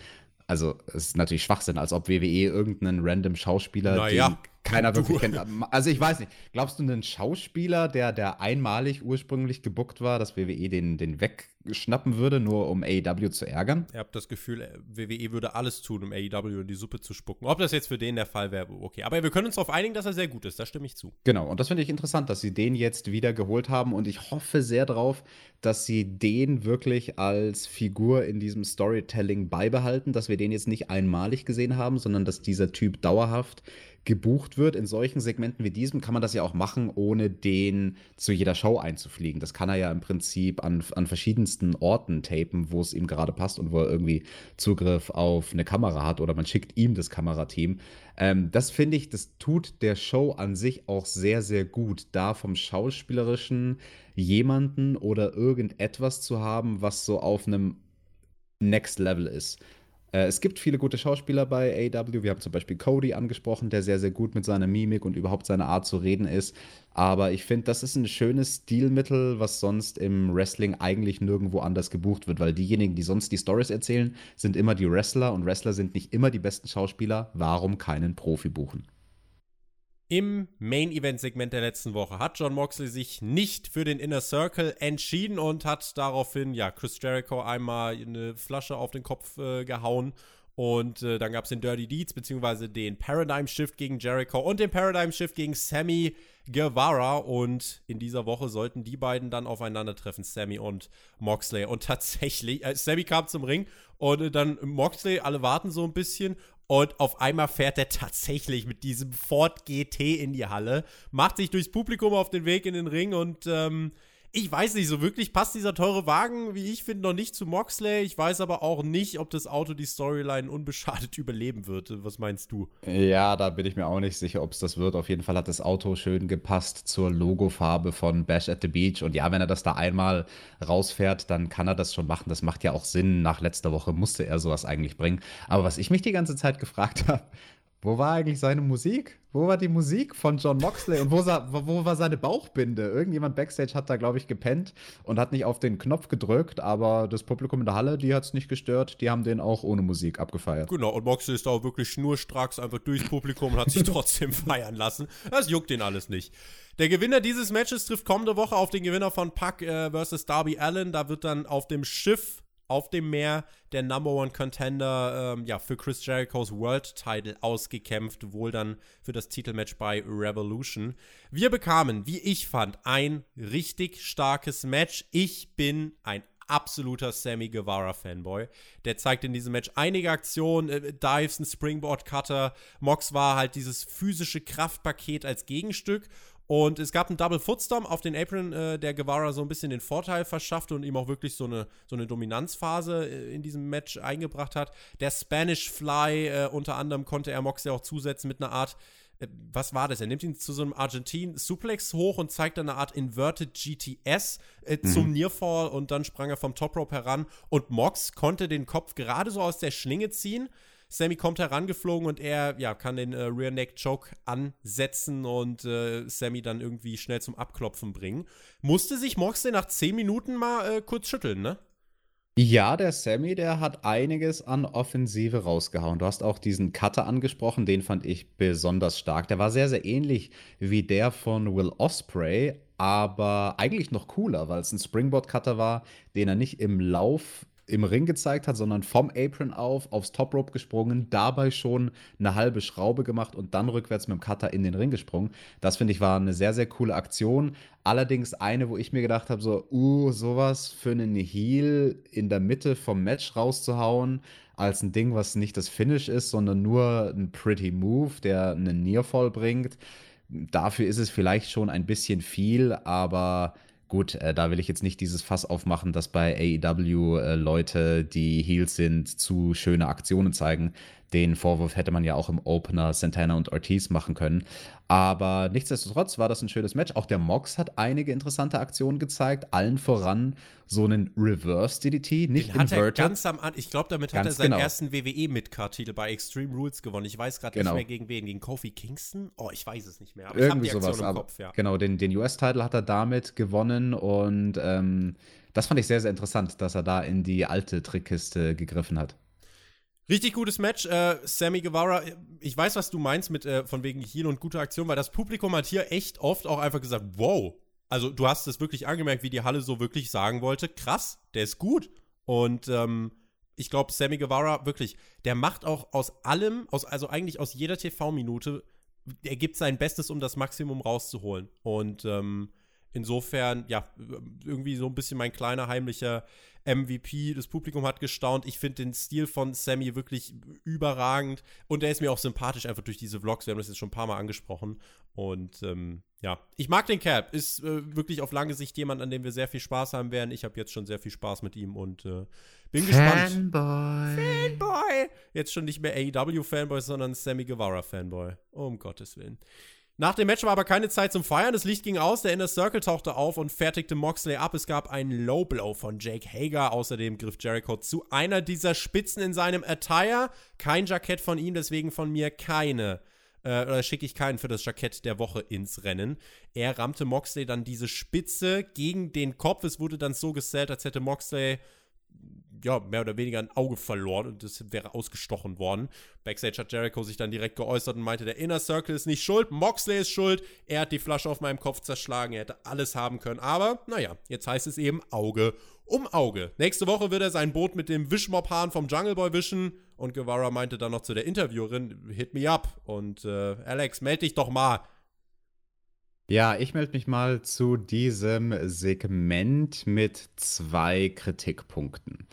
Also, es ist natürlich Schwachsinn, als ob WWE irgendeinen random Schauspieler, naja, keiner wirklich kennt. Also ich weiß nicht, glaubst du, einen Schauspieler, der, der einmalig ursprünglich gebuckt war, dass WWE den, den wegschnappen würde, nur um AEW zu ärgern? Ich habe das Gefühl, WWE würde alles tun, um AEW in die Suppe zu spucken. Ob das jetzt für den der Fall wäre, okay. Aber wir können uns darauf einigen, dass er sehr gut ist, da stimme ich zu. Genau, und das finde ich interessant, dass sie den jetzt wieder geholt haben und ich hoffe sehr drauf, dass sie den wirklich als Figur in diesem Storytelling beibehalten, dass wir den jetzt nicht einmalig gesehen haben, sondern dass dieser Typ dauerhaft gebucht wird. In solchen Segmenten wie diesem kann man das ja auch machen, ohne den zu jeder Show einzufliegen. Das kann er ja im Prinzip an, an verschiedensten Orten tapen, wo es ihm gerade passt und wo er irgendwie Zugriff auf eine Kamera hat oder man schickt ihm das Kamerateam. Ähm, das finde ich, das tut der Show an sich auch sehr, sehr gut, da vom Schauspielerischen jemanden oder irgendetwas zu haben, was so auf einem Next Level ist. Äh, es gibt viele gute Schauspieler bei AW. Wir haben zum Beispiel Cody angesprochen, der sehr, sehr gut mit seiner Mimik und überhaupt seiner Art zu reden ist. Aber ich finde, das ist ein schönes Stilmittel, was sonst im Wrestling eigentlich nirgendwo anders gebucht wird, weil diejenigen, die sonst die Stories erzählen, sind immer die Wrestler und Wrestler sind nicht immer die besten Schauspieler. Warum keinen Profi buchen? Im Main-Event-Segment der letzten Woche hat John Moxley sich nicht für den Inner Circle entschieden und hat daraufhin, ja, Chris Jericho einmal eine Flasche auf den Kopf äh, gehauen. Und äh, dann gab es den Dirty Deeds, beziehungsweise den Paradigm Shift gegen Jericho und den Paradigm Shift gegen Sammy Guevara. Und in dieser Woche sollten die beiden dann aufeinandertreffen, Sammy und Moxley. Und tatsächlich, äh, Sammy kam zum Ring und äh, dann Moxley, alle warten so ein bisschen. Und auf einmal fährt er tatsächlich mit diesem Ford GT in die Halle, macht sich durchs Publikum auf den Weg in den Ring und ähm, ich weiß nicht, so wirklich passt dieser teure Wagen, wie ich finde, noch nicht zu Moxley. Ich weiß aber auch nicht, ob das Auto die Storyline unbeschadet überleben wird. Was meinst du? Ja, da bin ich mir auch nicht sicher, ob es das wird. Auf jeden Fall hat das Auto schön gepasst zur Logofarbe von Bash at the Beach. Und ja, wenn er das da einmal rausfährt, dann kann er das schon machen. Das macht ja auch Sinn. Nach letzter Woche musste er sowas eigentlich bringen. Aber was ich mich die ganze Zeit gefragt habe, wo war eigentlich seine Musik? Wo war die Musik von John Moxley und wo, wo, war seine Bauchbinde? Irgendjemand backstage hat da, glaube ich, gepennt und hat nicht auf den Knopf gedrückt, aber das Publikum in der Halle, die hat es nicht gestört. Die haben den auch ohne Musik abgefeiert. Genau, und Moxley ist auch wirklich schnurstracks einfach durchs Publikum und hat sich trotzdem feiern lassen. Das juckt den alles nicht. Der Gewinner dieses Matches trifft kommende Woche auf den Gewinner von Puck äh, versus Darby Allen. Da wird dann auf dem Schiff auf dem Meer der Number One Contender ähm, ja, für Chris Jerichos World Title ausgekämpft, wohl dann für das Titelmatch bei Revolution. Wir bekamen, wie ich fand, ein richtig starkes Match. Ich bin ein absoluter Sammy Guevara Fanboy. Der zeigt in diesem Match einige Aktionen, äh, Dives, ein Springboard Cutter. Mox war halt dieses physische Kraftpaket als Gegenstück Und es gab einen Double Footstorm auf den Apron, äh, der Guevara so ein bisschen den Vorteil verschaffte und ihm auch wirklich so eine, so eine Dominanzphase äh, in diesem Match eingebracht hat. Der Spanish Fly, äh, unter anderem konnte er Mox ja auch zusetzen mit einer Art äh, was war das? Er nimmt ihn zu so einem Argentin-Suplex hoch und zeigt dann eine Art Inverted GTS äh, mhm. zum Nearfall und dann sprang er vom Top Rope heran und Mox konnte den Kopf gerade so aus der Schlinge ziehen. Sammy kommt herangeflogen und er ja, kann den äh, Rear Neck Choke ansetzen und äh, Sammy dann irgendwie schnell zum Abklopfen bringen. Musste sich Moxley nach 10 Minuten mal äh, kurz schütteln, ne? Ja, der Sammy, der hat einiges an Offensive rausgehauen. Du hast auch diesen Cutter angesprochen, den fand ich besonders stark. Der war sehr, sehr ähnlich wie der von Will Osprey, aber eigentlich noch cooler, weil es ein Springboard-Cutter war, den er nicht im Lauf im Ring gezeigt hat, sondern vom Apron auf, aufs Top Rope gesprungen, dabei schon eine halbe Schraube gemacht und dann rückwärts mit dem Cutter in den Ring gesprungen. Das finde ich war eine sehr, sehr coole Aktion. Allerdings eine, wo ich mir gedacht habe, so, uh, sowas für einen Heel in der Mitte vom Match rauszuhauen, als ein Ding, was nicht das Finish ist, sondern nur ein Pretty Move, der einen Nearfall bringt. Dafür ist es vielleicht schon ein bisschen viel, aber Gut, äh, da will ich jetzt nicht dieses Fass aufmachen, dass bei AEW äh, Leute, die Heels sind, zu schöne Aktionen zeigen. Den Vorwurf hätte man ja auch im Opener Santana und Ortiz machen können. Aber nichtsdestotrotz war das ein schönes Match. Auch der Mox hat einige interessante Aktionen gezeigt. Allen voran so einen Reverse DDT, nicht Den hat inverted. Er ganz am An ich glaube, damit ganz hat er seinen genau. ersten WWE Midcard-Titel bei Extreme Rules gewonnen. Ich weiß gerade genau. nicht mehr gegen wen. Gegen Kofi Kingston? Oh, ich weiß es nicht mehr. Aber Irgendwie ich habe die Aktion sowas, im Kopf, ja. Genau, den, den US-Titel hat er damit gewonnen und ähm, das fand ich sehr, sehr interessant, dass er da in die alte Trickkiste gegriffen hat. Richtig gutes Match. Äh, Sammy Guevara, ich weiß, was du meinst mit äh, von wegen Heal und gute Aktion, weil das Publikum hat hier echt oft auch einfach gesagt, wow. Also du hast es wirklich angemerkt, wie die Halle so wirklich sagen wollte, krass, der ist gut. Und ähm, ich glaube, Sammy Guevara, wirklich, der macht auch aus allem, aus, also eigentlich aus jeder TV-Minute, er gibt sein Bestes, um das Maximum rauszuholen. Und ähm, insofern, ja, irgendwie so ein bisschen mein kleiner heimlicher MVP. Das Publikum hat gestaunt. Ich finde den Stil von Sammy wirklich überragend. Und er ist mir auch sympathisch, einfach durch diese Vlogs. Wir haben das jetzt schon ein paar Mal angesprochen. Und ähm, ja, ich mag den Cap. Ist äh, wirklich auf lange Sicht jemand, an dem wir sehr viel Spaß haben werden. Ich habe jetzt schon sehr viel Spaß mit ihm und äh, bin gespannt. Fanboy. Fanboy. Jetzt schon nicht mehr AEW-Fanboy, sondern Sammy Guevara-Fanboy. Um Gottes Willen. Nach dem Match war aber keine Zeit zum Feiern. Das Licht ging aus, der Inner Circle tauchte auf und fertigte Moxley ab. Es gab einen Low Blow von Jake Hager. Außerdem griff Jericho zu einer dieser Spitzen in seinem Attire. Kein Jackett von ihm, deswegen von mir keine. Äh, oder schicke ich keinen für das Jackett der Woche ins Rennen. Er rammte Moxley dann diese Spitze gegen den Kopf. Es wurde dann so gesellt, als hätte Moxley ja, mehr oder weniger ein Auge verloren und das wäre ausgestochen worden. Backstage hat Jericho sich dann direkt geäußert und meinte, der Inner Circle ist nicht schuld, Moxley ist schuld, er hat die Flasche auf meinem Kopf zerschlagen, er hätte alles haben können, aber naja, jetzt heißt es eben Auge um Auge. Nächste Woche wird er sein Boot mit dem Wischmob-Hahn vom Jungle Boy wischen und Guevara meinte dann noch zu der Interviewerin, hit me up und äh, Alex, meld dich doch mal. Ja, ich melde mich mal zu diesem Segment mit zwei Kritikpunkten.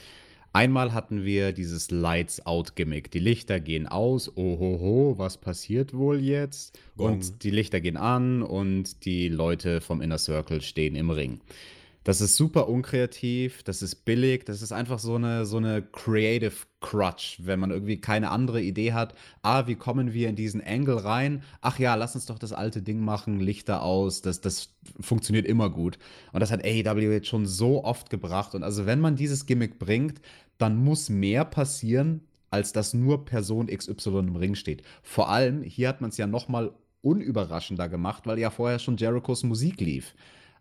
Einmal hatten wir dieses Lights Out Gimmick. Die Lichter gehen aus. Ohoho, was passiert wohl jetzt? Und die Lichter gehen an und die Leute vom Inner Circle stehen im Ring. Das ist super unkreativ, das ist billig, das ist einfach so eine, so eine Creative Crutch, wenn man irgendwie keine andere Idee hat. Ah, wie kommen wir in diesen Angle rein? Ach ja, lass uns doch das alte Ding machen, Lichter aus, das, das funktioniert immer gut. Und das hat AEW jetzt schon so oft gebracht. Und also, wenn man dieses Gimmick bringt, dann muss mehr passieren, als dass nur Person XY im Ring steht. Vor allem, hier hat man es ja noch mal unüberraschender gemacht, weil ja vorher schon Jerichos Musik lief.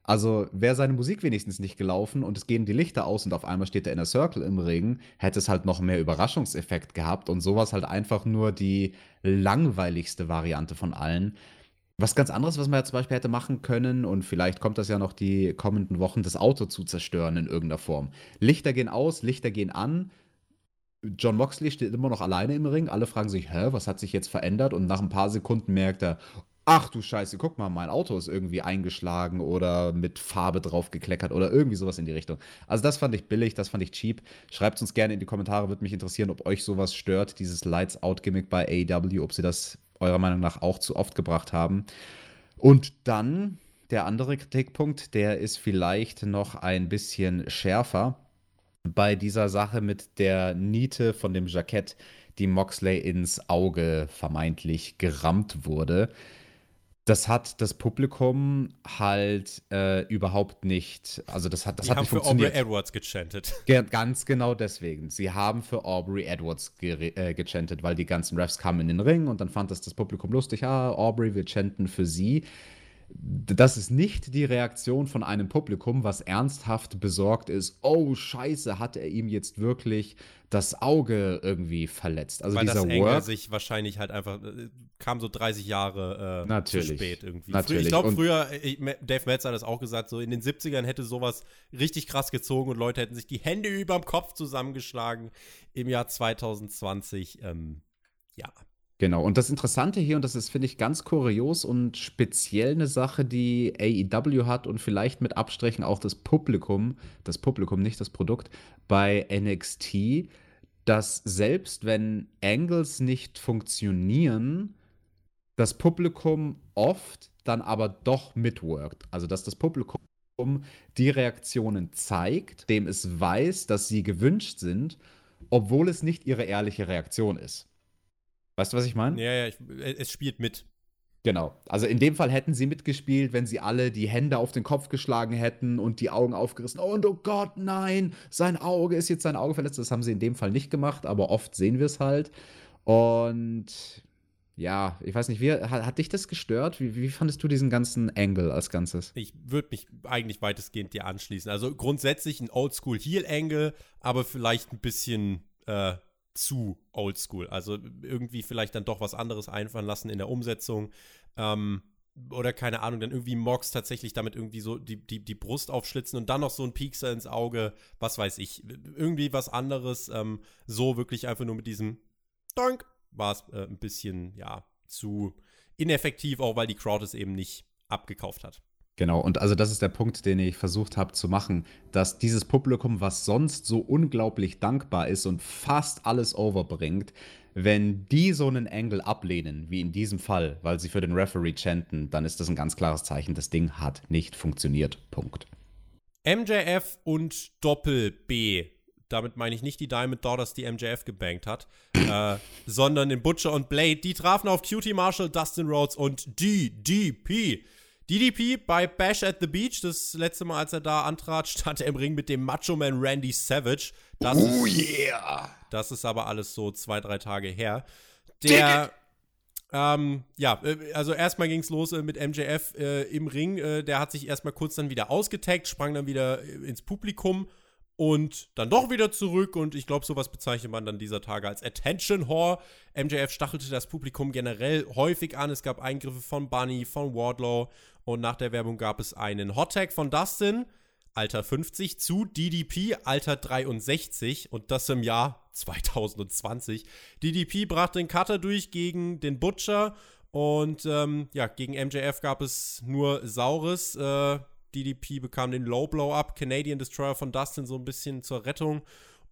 Also wäre seine Musik wenigstens nicht gelaufen und es gehen die Lichter aus und auf einmal steht der Inner Circle im Regen, hätte es halt noch mehr Überraschungseffekt gehabt und sowas halt einfach nur die langweiligste Variante von allen. Was ganz anderes, was man ja zum Beispiel hätte machen können, und vielleicht kommt das ja noch die kommenden Wochen, das Auto zu zerstören in irgendeiner Form. Lichter gehen aus, Lichter gehen an. John Moxley steht immer noch alleine im Ring. Alle fragen sich, hä, was hat sich jetzt verändert? Und nach ein paar Sekunden merkt er, ach du Scheiße, guck mal, mein Auto ist irgendwie eingeschlagen oder mit Farbe drauf gekleckert oder irgendwie sowas in die Richtung. Also das fand ich billig, das fand ich cheap. Schreibt uns gerne in die Kommentare, würde mich interessieren, ob euch sowas stört, dieses Lights Out Gimmick bei AEW, ob sie das eurer Meinung nach auch zu oft gebracht haben. Und dann der andere Kritikpunkt, der ist vielleicht noch ein bisschen schärfer bei dieser Sache mit der Niete von dem Jackett, die Moxley ins Auge vermeintlich gerammt wurde das hat das Publikum halt äh, überhaupt nicht, also das hat, das Die hat haben nicht für. Aubrey Edwards gechantet. Ge ganz genau deswegen. Sie haben für Aubrey Edwards ge äh, gechantet, weil die ganzen Refs kamen in den Ring und dann fand das das Publikum lustig. Ah, Aubrey, wir chanten für sie das ist nicht die Reaktion von einem Publikum, was ernsthaft besorgt ist, oh scheiße, hat er ihm jetzt wirklich das Auge irgendwie verletzt. Also Weil dieser das Engel Work, sich wahrscheinlich halt einfach, äh, kam so 30 Jahre äh, zu spät irgendwie. Natürlich. Ich glaube früher, ich, Dave Metz hat das auch gesagt, so in den 70ern hätte sowas richtig krass gezogen und Leute hätten sich die Hände überm Kopf zusammengeschlagen. Im Jahr 2020, ähm, ja. Genau, und das Interessante hier, und das ist, finde ich, ganz kurios und speziell eine Sache, die AEW hat und vielleicht mit Abstrichen auch das Publikum, das Publikum, nicht das Produkt, bei NXT, dass selbst wenn Angles nicht funktionieren, das Publikum oft dann aber doch mitworkt. Also, dass das Publikum die Reaktionen zeigt, dem es weiß, dass sie gewünscht sind, obwohl es nicht ihre ehrliche Reaktion ist. Weißt du, was ich meine? Ja, ja, ich, äh, es spielt mit. Genau. Also in dem Fall hätten sie mitgespielt, wenn sie alle die Hände auf den Kopf geschlagen hätten und die Augen aufgerissen. Und oh Gott, nein, sein Auge ist jetzt sein Auge verletzt. Das haben sie in dem Fall nicht gemacht, aber oft sehen wir es halt. Und ja, ich weiß nicht, wie, hat, hat dich das gestört? Wie, wie fandest du diesen ganzen Angle als Ganzes? Ich würde mich eigentlich weitestgehend dir anschließen. Also grundsätzlich ein Oldschool Heel Angle, aber vielleicht ein bisschen äh, zu Oldschool. Also irgendwie vielleicht dann doch was anderes einfallen lassen in der Umsetzung. Ähm, oder keine Ahnung, dann irgendwie Mox tatsächlich damit irgendwie so die, die, die Brust aufschlitzen und dann noch so ein Piekser ins Auge, was weiß ich. Irgendwie was anderes. Ähm, so wirklich einfach nur mit diesem Donk war es äh, ein bisschen, ja, zu ineffektiv, auch weil die Crowd es eben nicht abgekauft hat. Genau, und also das ist der Punkt, den ich versucht habe zu machen, dass dieses Publikum, was sonst so unglaublich dankbar ist und fast alles overbringt, wenn die so einen Angle ablehnen, wie in diesem Fall, weil sie für den Referee chanten, dann ist das ein ganz klares Zeichen, das Ding hat nicht funktioniert. Punkt. MJF und Doppel B. Damit meine ich nicht die Diamond Daughters, die MJF gebankt hat, äh, sondern den Butcher und Blade. Die trafen auf Cutie Marshall, Dustin Rhodes und DDP. DDP bei Bash at the Beach, das letzte Mal, als er da antrat, stand er im Ring mit dem Macho Man Randy Savage. Das Oh ist, yeah! das ist aber alles so zwei, drei Tage her. Der, ähm, ja, äh, also erstmal ging es los äh, mit MJF äh, im Ring. Äh, der hat sich erstmal kurz dann wieder ausgetaggt, sprang dann wieder äh, ins Publikum und dann doch wieder zurück. Und ich glaube, sowas bezeichnet man dann dieser Tage als Attention Whore. MJF stachelte das Publikum generell häufig an. Es gab Eingriffe von Bunny, von Wardlow. Und nach der Werbung gab es einen Hot Tag von Dustin, Alter 50, zu DDP, Alter 63. Und das im Jahr 2020. DDP brachte den Cutter durch gegen den Butcher. Und ähm, ja, gegen MJF gab es nur Saures. Äh, DDP bekam den Low Blow Up, Canadian Destroyer von Dustin so ein bisschen zur Rettung.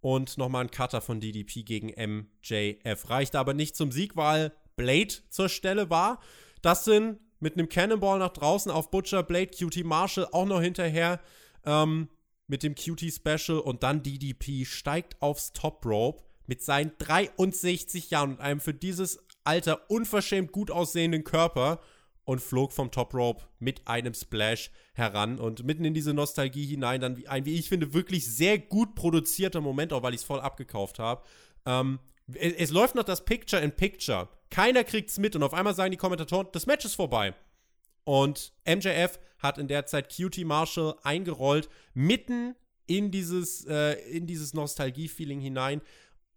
Und nochmal ein Cutter von DDP gegen MJF. Reichte aber nicht zum Sieg, weil Blade zur Stelle war. Dustin mit einem Cannonball nach draußen auf Butcher, Blade, QT Marshall auch noch hinterher ähm, mit dem QT Special und dann DDP steigt aufs Top Rope mit seinen 63 Jahren und einem für dieses Alter unverschämt gut aussehenden Körper und flog vom Top Rope mit einem Splash heran und mitten in diese Nostalgie hinein dann wie ein, wie ich finde, wirklich sehr gut produzierter Moment, auch weil ich es voll abgekauft habe. Ähm, es, es läuft noch das Picture in Picture. Keiner kriegt's mit und auf einmal sagen die Kommentatoren, das Match ist vorbei. Und MJF hat in der Zeit QT Marshall eingerollt, mitten in dieses, äh, in dieses Nostalgie-Feeling hinein.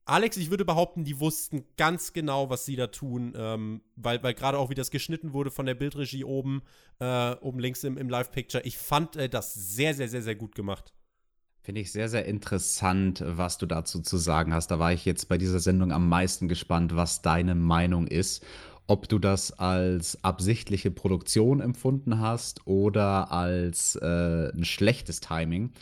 Alex, ich würde behaupten, die wussten ganz genau, was sie da tun, ähm, weil, weil gerade auch wie das geschnitten wurde von der Bildregie oben, äh, oben links im, im Live-Picture. Ich fand äh, das sehr, sehr, sehr, sehr gut gemacht. Finde ich sehr, sehr interessant, was du dazu zu sagen hast. Da war ich jetzt bei dieser Sendung am meisten gespannt, was deine Meinung ist. Ob du das als absichtliche Produktion empfunden hast oder als äh, ein schlechtes Timing.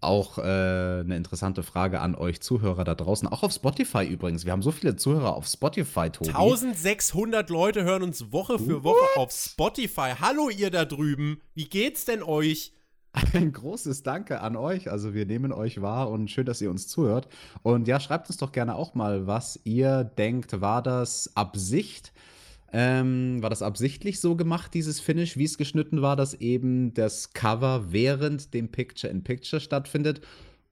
Auch äh, eine interessante Frage an euch Zuhörer da draußen. Auch auf Spotify übrigens. Wir haben so viele Zuhörer auf Spotify, Tobi. 1600 Leute hören uns Woche für Woche What? auf Spotify. Hallo ihr da drüben. Wie geht's denn euch? Ein großes Danke an euch. Also wir nehmen euch wahr und schön, dass ihr uns zuhört. Und ja, schreibt uns doch gerne auch mal, was ihr denkt. War das Absicht? Ähm, war das absichtlich so gemacht, dieses Finish, wie es geschnitten war, dass eben das Cover während dem Picture-in-Picture stattfindet?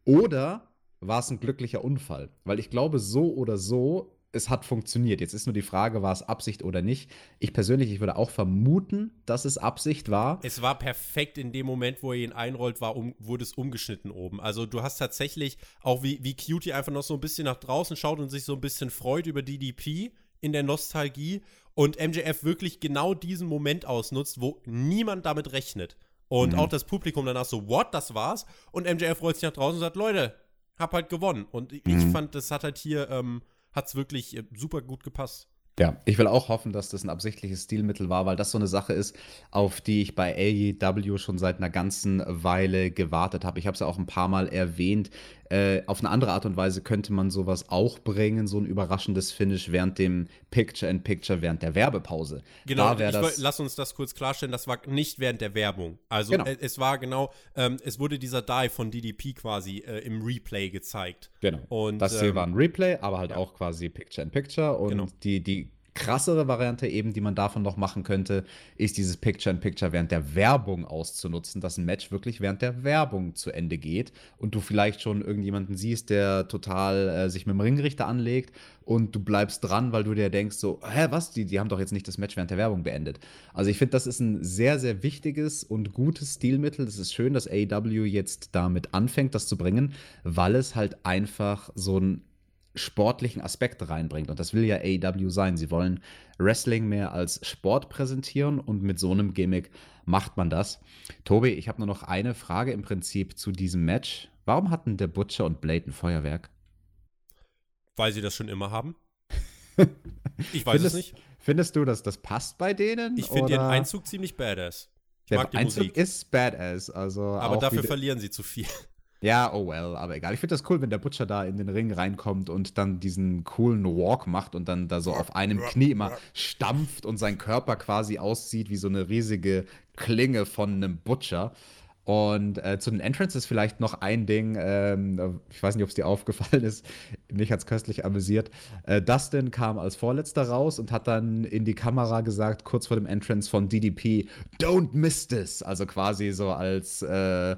Oder war es ein glücklicher Unfall? Weil ich glaube, so oder so, es hat funktioniert. Jetzt ist nur die Frage, war es Absicht oder nicht? Ich persönlich, ich würde auch vermuten, dass es Absicht war. Es war perfekt in dem Moment, wo er ihn einrollt, war um, wurde es umgeschnitten oben. Also du hast tatsächlich auch wie, wie Cutie einfach noch so ein bisschen nach draußen schaut und sich so ein bisschen freut über DDP in der Nostalgie und MJF wirklich genau diesen Moment ausnutzt, wo niemand damit rechnet. Und mhm. auch das Publikum danach so, what, das war's? Und MJF rollt sich nach draußen und sagt, Leute, hab halt gewonnen. Und ich mhm. fand, das hat halt hier, ähm, hat's wirklich äh, super gut gepasst. Ja, ich will auch hoffen, dass das ein absichtliches Stilmittel war, weil das so eine Sache ist, auf die ich bei AEW schon seit einer ganzen Weile gewartet habe. Ich habe es ja auch ein paar Mal erwähnt. Äh, auf eine andere Art und Weise könnte man sowas auch bringen, so ein überraschendes Finish während dem Picture-in-Picture, während der Werbepause. Genau, da das lass uns das kurz klarstellen, das war nicht während der Werbung. Also genau. äh, es war genau, ähm, es wurde dieser Dive von DDP quasi äh, im Replay gezeigt. Genau. Und, das hier ähm, war ein Replay, aber halt ja. auch quasi Picture-in-Picture und genau. die, die krassere Variante eben, die man davon noch machen könnte, ist dieses Picture-in-Picture während der Werbung auszunutzen, dass ein Match wirklich während der Werbung zu Ende geht und du vielleicht schon irgendjemanden siehst, der total äh, sich mit dem Ringrichter anlegt und du bleibst dran, weil du dir denkst so, hä, was, die, die haben doch jetzt nicht das Match während der Werbung beendet. Also ich finde, das ist ein sehr, sehr wichtiges und gutes Stilmittel. Es ist schön, dass AEW jetzt damit anfängt, das zu bringen, weil es halt einfach so ein sportlichen Aspekt reinbringt. Und das will ja AEW sein. Sie wollen Wrestling mehr als Sport präsentieren und mit so einem Gimmick macht man das. Tobi, ich habe nur noch eine Frage im Prinzip zu diesem Match. Warum hatten der Butcher und Blade ein Feuerwerk? Weil sie das schon immer haben. ich weiß findest, es nicht. Findest du, dass das passt bei denen? Ich finde den Einzug ziemlich badass. Ich der Einzug Musik. ist badass. Also Aber dafür verlieren sie zu viel. Ja, oh well, aber egal. Ich finde das cool, wenn der Butcher da in den Ring reinkommt und dann diesen coolen Walk macht und dann da so auf einem Knie immer stampft und sein Körper quasi aussieht wie so eine riesige Klinge von einem Butcher. Und äh, zu den Entrances vielleicht noch ein Ding, ähm, ich weiß nicht, ob es dir aufgefallen ist, mich hat es köstlich amüsiert. Äh, Dustin kam als Vorletzter raus und hat dann in die Kamera gesagt, kurz vor dem Entrance von DDP, Don't miss this! Also quasi so als äh,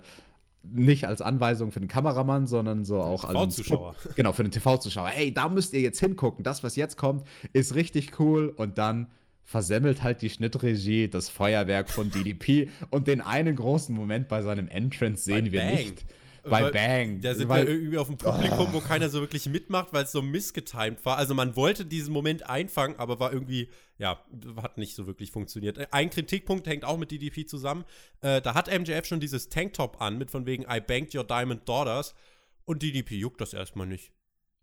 nicht als Anweisung für den Kameramann, sondern so auch als TV-Zuschauer. Genau, für den TV-Zuschauer. Hey, da müsst ihr jetzt hingucken. Das, was jetzt kommt, ist richtig cool. Und dann versemmelt halt die Schnittregie das Feuerwerk von DDP. und den einen großen Moment bei seinem Entrance sehen bei wir Bang. nicht. Bei weil, Bang. Da sind weil, wir irgendwie auf dem Publikum, oh. wo keiner so wirklich mitmacht, weil es so missgetimed war. Also man wollte diesen Moment einfangen, aber war irgendwie, ja, hat nicht so wirklich funktioniert. Ein Kritikpunkt hängt auch mit DDP zusammen. Äh, da hat MJF schon dieses Tanktop an, mit von wegen I banked your diamond daughters. Und DDP juckt das erstmal nicht.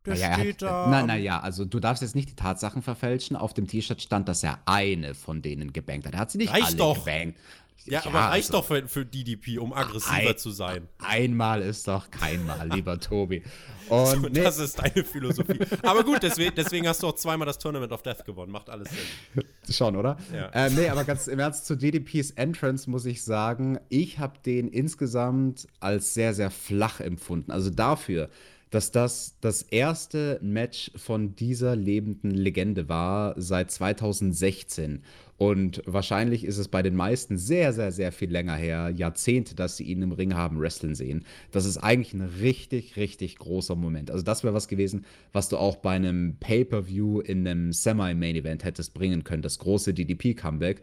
Der naja, steht hat, da. Nein, naja, also du darfst jetzt nicht die Tatsachen verfälschen. Auf dem T-Shirt stand, dass er eine von denen gebankt hat. Er hat sie nicht Reicht alle doch. gebankt. Ja, aber reicht also, doch für, für, DDP, um aggressiver ein, zu sein. Einmal ist doch keinmal, lieber Tobi. Und so, nee. Das ist deine Philosophie. aber gut, deswegen, deswegen, hast du auch zweimal das Tournament of Death gewonnen. Macht alles Sinn. Schon, oder? Ja. Äh, nee, aber ganz im Ernst zu DDPs Entrance muss ich sagen, ich habe den insgesamt als sehr, sehr flach empfunden. Also dafür, dass das das erste Match von dieser lebenden Legende war seit 2016. Und wahrscheinlich ist es bei den meisten sehr, sehr, sehr viel länger her, Jahrzehnte, dass sie ihn im Ring haben wrestlen sehen. Das ist eigentlich ein richtig, richtig großer Moment. Also das wäre was gewesen, was du auch bei einem Pay-per-View in einem Semi-Main-Event hättest bringen können, das große DDP-Comeback.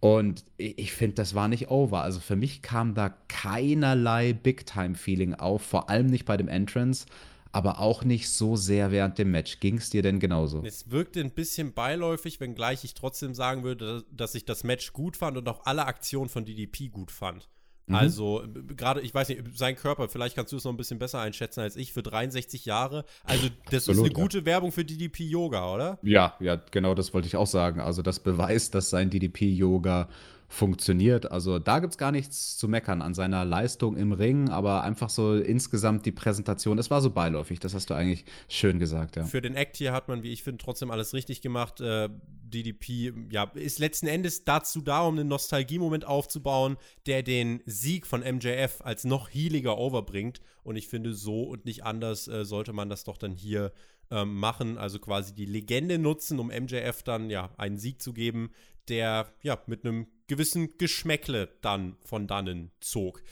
Und ich finde, das war nicht over. Also für mich kam da keinerlei Big-Time-Feeling auf, vor allem nicht bei dem Entrance aber auch nicht so sehr während dem Match. Ging es dir denn genauso? Es wirkte ein bisschen beiläufig, wenngleich ich trotzdem sagen würde, dass ich das Match gut fand und auch alle Aktionen von DDP gut fand. Mhm. Also, gerade, ich weiß nicht, sein Körper, vielleicht kannst du es noch ein bisschen besser einschätzen als ich, für 63 Jahre. Also, das Absolut, ist eine gute Werbung für DDP-Yoga, oder? Ja, ja, genau das wollte ich auch sagen. Also, das beweist, dass sein DDP-Yoga funktioniert. Also da gibt es gar nichts zu meckern an seiner Leistung im Ring, aber einfach so insgesamt die Präsentation, es war so beiläufig, das hast du eigentlich schön gesagt, ja. Für den Act hier hat man, wie ich finde, trotzdem alles richtig gemacht. Äh, DDP, ja, ist letzten Endes dazu da, um einen Nostalgiemoment aufzubauen, der den Sieg von MJF als noch healiger overbringt. Und ich finde, so und nicht anders äh, sollte man das doch dann hier ähm, machen. Also quasi die Legende nutzen, um MJF dann ja einen Sieg zu geben, der ja mit einem gewissen Geschmäckle dann von dannen zog.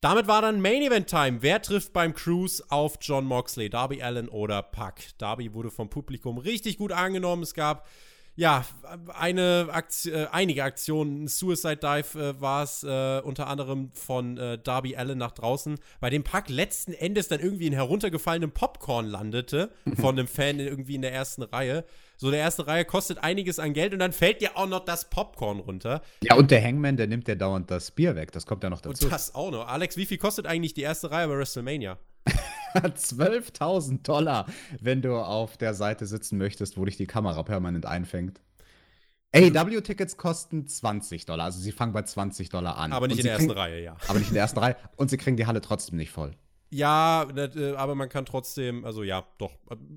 Damit war dann Main Event Time. Wer trifft beim Cruise auf John Moxley, Darby Allen oder Puck? Darby wurde vom Publikum richtig gut angenommen. Es gab ja, eine Aktion, äh, einige Aktionen. Suicide Dive äh, war es äh, unter anderem von äh, Darby Allen nach draußen, bei dem Pack letzten Endes dann irgendwie in heruntergefallenem Popcorn landete von einem Fan irgendwie in der ersten Reihe. So, der erste Reihe kostet einiges an Geld und dann fällt dir auch noch das Popcorn runter. Ja, und der Hangman, der nimmt ja dauernd das Bier weg. Das kommt ja noch dazu. Und das auch noch. Alex, wie viel kostet eigentlich die erste Reihe bei WrestleMania? 12.000 Dollar, wenn du auf der Seite sitzen möchtest, wo dich die Kamera permanent einfängt. AEW-Tickets kosten 20 Dollar, also sie fangen bei 20 Dollar an. Aber nicht in der ersten Reihe, ja. Aber nicht in der ersten Reihe. Und sie kriegen die Halle trotzdem nicht voll. Ja, äh, aber man kann trotzdem, also ja, doch.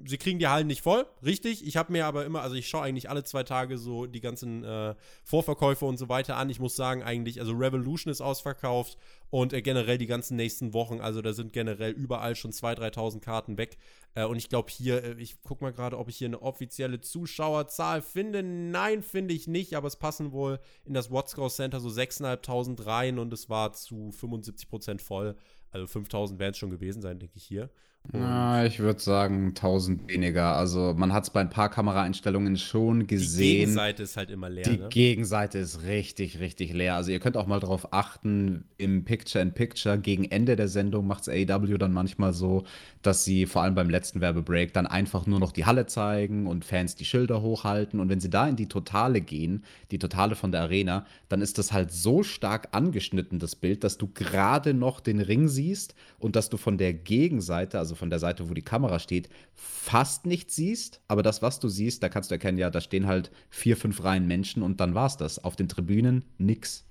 Sie kriegen die Hallen nicht voll, richtig. Ich habe mir aber immer, also ich schaue eigentlich alle zwei Tage so die ganzen äh, Vorverkäufe und so weiter an. Ich muss sagen, eigentlich, also Revolution ist ausverkauft und äh, generell die ganzen nächsten Wochen, also da sind generell überall schon 2.000, 3.000 Karten weg. Äh, und ich glaube hier, äh, ich gucke mal gerade, ob ich hier eine offizielle Zuschauerzahl finde. Nein, finde ich nicht, aber es passen wohl in das Watsco Center so 6.500 rein und es war zu 75% voll. Also 5000 werden es schon gewesen sein, denke ich hier. Na, ich würde sagen 1000 weniger. Also man hat es bei ein paar Kameraeinstellungen schon gesehen. Die Gegenseite ist halt immer leer. Die ne? Gegenseite ist richtig, richtig leer. Also ihr könnt auch mal darauf achten, im Picture-in-Picture -Picture, gegen Ende der Sendung macht es AEW dann manchmal so, dass sie vor allem beim letzten Werbebreak dann einfach nur noch die Halle zeigen und Fans die Schilder hochhalten. Und wenn sie da in die Totale gehen, die Totale von der Arena, dann ist das halt so stark angeschnitten, das Bild, dass du gerade noch den Ring siehst und dass du von der Gegenseite, also von der Seite, wo die Kamera steht, fast nichts siehst. Aber das, was du siehst, da kannst du erkennen, ja, da stehen halt vier, fünf Reihen Menschen und dann war's das. Auf den Tribünen nix.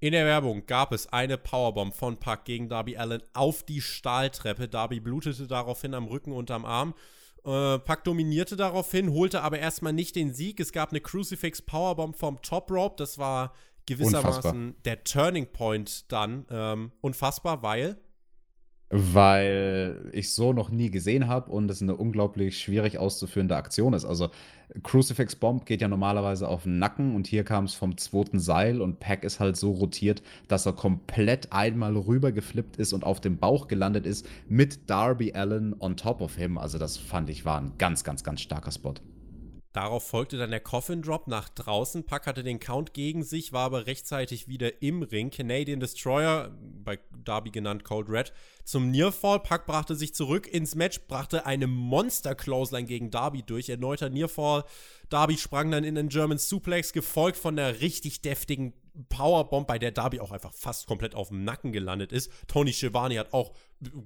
In der Werbung gab es eine Powerbomb von Puck gegen Darby Allen auf die Stahltreppe. Darby blutete daraufhin am Rücken und am Arm. Äh, Puck dominierte daraufhin, holte aber erstmal nicht den Sieg. Es gab eine Crucifix Powerbomb vom Top Rope. Das war gewissermaßen unfassbar. der Turning Point dann. Ähm, unfassbar, weil weil ich so noch nie gesehen habe und es eine unglaublich schwierig auszuführende Aktion ist. Also Crucifix Bomb geht ja normalerweise auf den Nacken und hier kam es vom zweiten Seil und Pack ist halt so rotiert, dass er komplett einmal rüber geflippt ist und auf dem Bauch gelandet ist mit Darby Allen on top of him. Also das fand ich war ein ganz, ganz, ganz starker Spot. Darauf folgte dann der Coffin Drop nach draußen. Puck hatte den Count gegen sich, war aber rechtzeitig wieder im Ring. Canadian Destroyer, bei Darby genannt Cold Red, zum Nearfall. Puck brachte sich zurück ins Match, brachte eine Monster Clothesline gegen Darby durch. Erneuter Nearfall. Darby sprang dann in den German Suplex, gefolgt von der richtig deftigen Powerbomb, bei der Darby auch einfach fast komplett auf dem Nacken gelandet ist. Tony Schiavone hat auch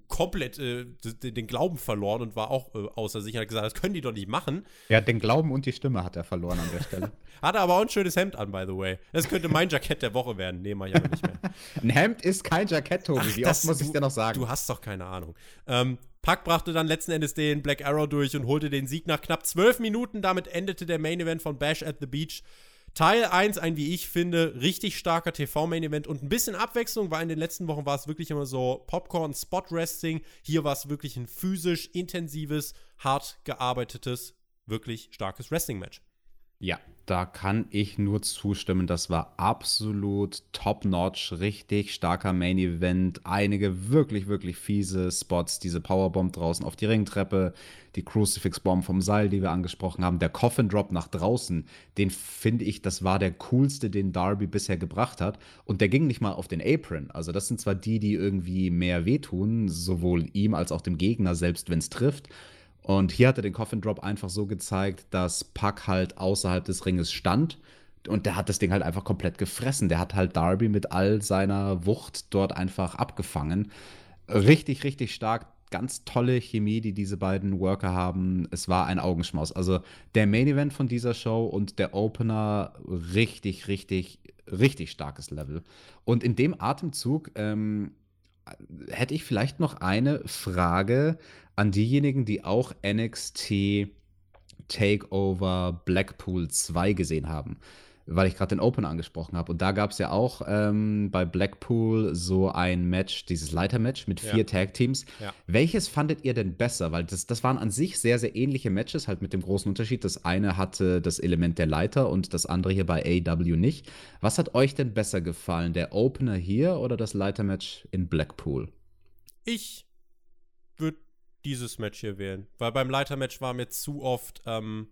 komplett äh, den Glauben verloren und war auch äh, außer sich. Er hat gesagt, das können die doch nicht machen. Ja, den Glauben und die Stimme hat er verloren an der Stelle. hat er aber auch ein schönes Hemd an, by the way. Das könnte mein Jackett der Woche werden. Nee, mach ich aber nicht mehr. ein Hemd ist kein Jackett, Tobi. Ach, Wie oft muss ich dir noch sagen? Du hast doch keine Ahnung. Ähm, Pack brachte dann letzten Endes den Black Arrow durch und holte den Sieg nach knapp zwölf Minuten. Damit endete der Main Event von Bash at the Beach. Teil 1, ein, wie ich finde, richtig starker TV-Main-Event und ein bisschen Abwechslung, weil in den letzten Wochen war es wirklich immer so Popcorn-Spot-Wrestling. Hier war es wirklich ein physisch intensives, hart gearbeitetes, wirklich starkes Wrestling-Match. Ja, da kann ich nur zustimmen. Das war absolut top-notch, richtig starker Main-Event. Einige wirklich, wirklich fiese Spots. Diese Powerbomb draußen auf die Ringtreppe, die Crucifix-Bomb vom Seil, die wir angesprochen haben, der Coffin-Drop nach draußen. Den finde ich, das war der coolste, den Darby bisher gebracht hat. Und der ging nicht mal auf den Apron. Also, das sind zwar die, die irgendwie mehr wehtun, sowohl ihm als auch dem Gegner, selbst wenn es trifft. Und hier hat er den Coffin Drop einfach so gezeigt, dass Puck halt außerhalb des Ringes stand. Und der hat das Ding halt einfach komplett gefressen. Der hat halt Darby mit all seiner Wucht dort einfach abgefangen. Richtig, richtig stark. ganz tolle Chemie, die diese beiden Worker haben. Es war ein Augenschmaus. Also der Main Event von dieser Show und der Opener richtig, richtig, richtig starkes Level. Und in dem Atemzug ähm, hätte ich vielleicht noch eine Frage an diejenigen, die auch NXT Takeover Blackpool 2 gesehen haben weil ich gerade den Open angesprochen habe. Und da gab es ja auch ähm, bei Blackpool so ein Match, dieses Leiter-Match mit vier ja. Tag-Teams. Ja. Welches fandet ihr denn besser? Weil das, das waren an sich sehr, sehr ähnliche Matches, halt mit dem großen Unterschied. Das eine hatte das Element der Leiter und das andere hier bei AW nicht. Was hat euch denn besser gefallen? Der Opener hier oder das Leiter-Match in Blackpool? Ich würde dieses Match hier wählen. Weil beim Leiter-Match war mir zu oft. Ähm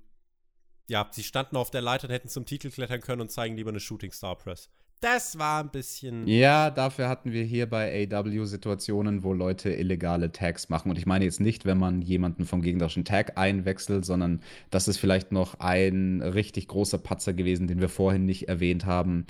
ja, sie standen auf der Leiter und hätten zum Titel klettern können und zeigen lieber eine Shooting Star Press. Das war ein bisschen. Ja, dafür hatten wir hier bei AW Situationen, wo Leute illegale Tags machen. Und ich meine jetzt nicht, wenn man jemanden vom gegnerischen Tag einwechselt, sondern das ist vielleicht noch ein richtig großer Patzer gewesen, den wir vorhin nicht erwähnt haben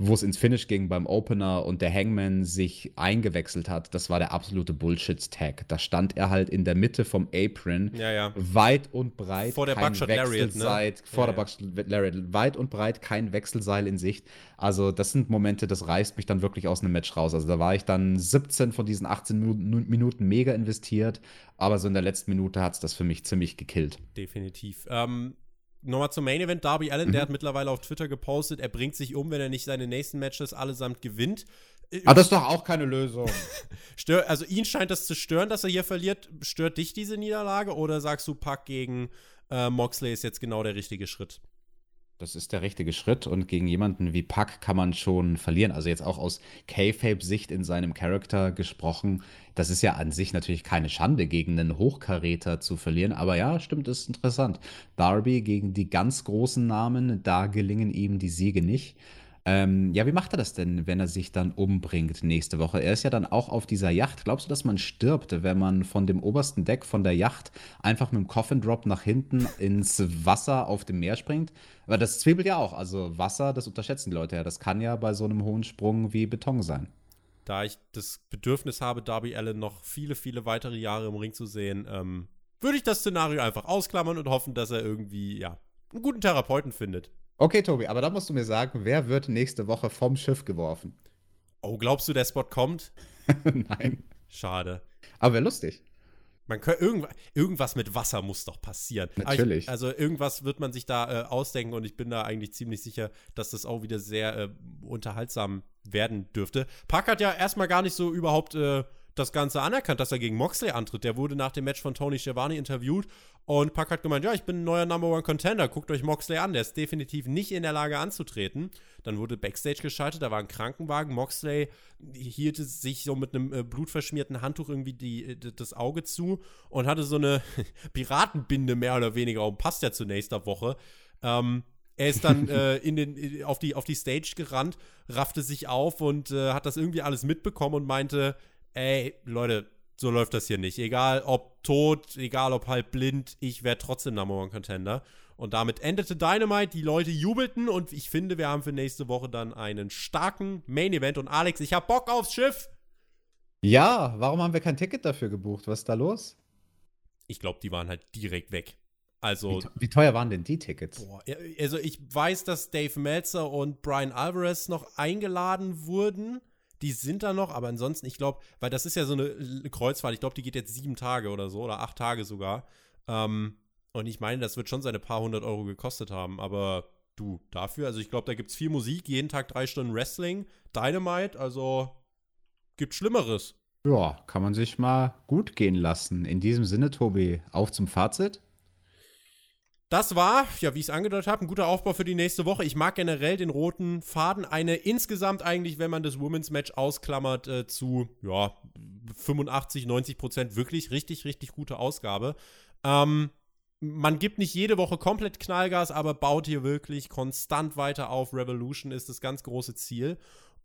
wo es ins Finish ging beim Opener und der Hangman sich eingewechselt hat, das war der absolute Bullshit-Tag. Da stand er halt in der Mitte vom Apron, ja, ja. weit und breit. Vor der Buckshot Lariat, ne? Vor ja, der Buckshot Lariat, weit und breit kein Wechselseil in Sicht. Also, das sind Momente, das reißt mich dann wirklich aus einem Match raus. Also, da war ich dann 17 von diesen 18 Minuten mega investiert, aber so in der letzten Minute hat es das für mich ziemlich gekillt. Definitiv. Ähm, Nochmal zum Main Event. Darby Allen, mhm. der hat mittlerweile auf Twitter gepostet, er bringt sich um, wenn er nicht seine nächsten Matches allesamt gewinnt. Aber ah, das ist doch auch keine Lösung. Stör, also ihn scheint das zu stören, dass er hier verliert. Stört dich diese Niederlage oder sagst du, Pack gegen äh, Moxley ist jetzt genau der richtige Schritt? Das ist der richtige Schritt und gegen jemanden wie Puck kann man schon verlieren. Also jetzt auch aus K-Fape-Sicht in seinem Charakter gesprochen. Das ist ja an sich natürlich keine Schande, gegen einen Hochkaräter zu verlieren. Aber ja, stimmt, ist interessant. Darby gegen die ganz großen Namen, da gelingen ihm die Siege nicht. Ähm, ja, wie macht er das denn, wenn er sich dann umbringt nächste Woche? Er ist ja dann auch auf dieser Yacht. Glaubst du, dass man stirbt, wenn man von dem obersten Deck von der Yacht einfach mit dem Coffin Drop nach hinten ins Wasser auf dem Meer springt? Weil das zwiebelt ja auch. Also Wasser, das unterschätzen die Leute ja. Das kann ja bei so einem hohen Sprung wie Beton sein. Da ich das Bedürfnis habe, Darby Allen noch viele, viele weitere Jahre im Ring zu sehen, ähm, würde ich das Szenario einfach ausklammern und hoffen, dass er irgendwie, ja, einen guten Therapeuten findet. Okay, Tobi, aber da musst du mir sagen, wer wird nächste Woche vom Schiff geworfen? Oh, glaubst du, der Spot kommt? Nein. Schade. Aber wäre lustig. Man kann, irgendwas, irgendwas mit Wasser muss doch passieren. Natürlich. Ich, also irgendwas wird man sich da äh, ausdenken und ich bin da eigentlich ziemlich sicher, dass das auch wieder sehr äh, unterhaltsam werden dürfte. Park hat ja erstmal gar nicht so überhaupt äh, das Ganze anerkannt, dass er gegen Moxley antritt. Der wurde nach dem Match von Tony Schiavone interviewt und Pack hat gemeint, ja, ich bin ein neuer Number One Contender, guckt euch Moxley an, der ist definitiv nicht in der Lage anzutreten. Dann wurde Backstage geschaltet, da war ein Krankenwagen, Moxley hielt sich so mit einem äh, blutverschmierten Handtuch irgendwie die, äh, das Auge zu und hatte so eine Piratenbinde mehr oder weniger, und passt ja zu nächster Woche. Ähm, er ist dann äh, in den, auf, die, auf die Stage gerannt, raffte sich auf und äh, hat das irgendwie alles mitbekommen und meinte, ey, Leute, so läuft das hier nicht. Egal ob tot, egal ob halb blind, ich werde trotzdem Number One Contender. Und damit endete Dynamite, die Leute jubelten und ich finde, wir haben für nächste Woche dann einen starken Main Event. Und Alex, ich hab Bock aufs Schiff! Ja, warum haben wir kein Ticket dafür gebucht? Was ist da los? Ich glaube, die waren halt direkt weg. Also, wie, wie, teuer waren denn die Tickets? Boah, also ich weiß, dass Dave Meltzer und Brian Alvarez noch eingeladen wurden die sind da noch, aber ansonsten, ich glaube, weil das ist ja so eine Kreuzfahrt, ich glaube, die geht jetzt sieben Tage oder so oder acht Tage sogar. Ähm, und ich meine, das wird schon seine paar hundert Euro gekostet haben, aber du, dafür, also ich glaube, da gibt es viel Musik, jeden Tag drei Stunden Wrestling, Dynamite, also gibt Schlimmeres. Ja, kann man sich mal gut gehen lassen. In diesem Sinne, Tobi, auf zum Fazit. Das war, ja, wie ich es angedeutet habe, ein guter Aufbau für die nächste Woche. Ich mag generell den roten Faden. Eine insgesamt eigentlich, wenn man das Women's Match ausklammert, äh, zu ja, 85, 90 Prozent wirklich richtig, richtig gute Ausgabe. Ähm, man gibt nicht jede Woche komplett Knallgas, aber baut hier wirklich konstant weiter auf. Revolution ist das ganz große Ziel.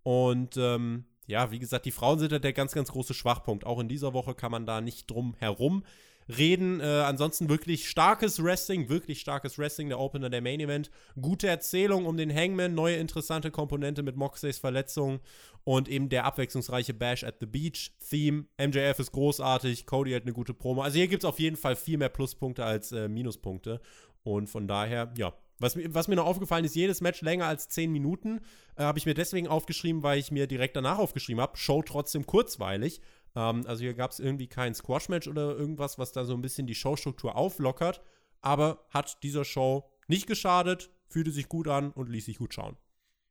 Und ähm, ja, wie gesagt, die Frauen sind halt der ganz, ganz große Schwachpunkt. Auch in dieser Woche kann man da nicht drum herum. Reden. Äh, ansonsten wirklich starkes Wrestling, wirklich starkes Wrestling, der Opener, der Main Event. Gute Erzählung um den Hangman, neue interessante Komponente mit Moxleys Verletzung und eben der abwechslungsreiche Bash at the Beach Theme. MJF ist großartig, Cody hat eine gute Promo. Also hier gibt es auf jeden Fall viel mehr Pluspunkte als äh, Minuspunkte. Und von daher, ja, was, was, mir noch aufgefallen ist, jedes Match länger als 10 Minuten. Äh, habe ich mir deswegen aufgeschrieben, weil ich mir direkt danach aufgeschrieben habe. Show trotzdem kurzweilig. Ähm, also hier gab es irgendwie kein Squash-Match oder irgendwas, was da so ein bisschen die Showstruktur auflockert. Aber hat dieser Show nicht geschadet, fühlte sich gut an und ließ sich gut schauen.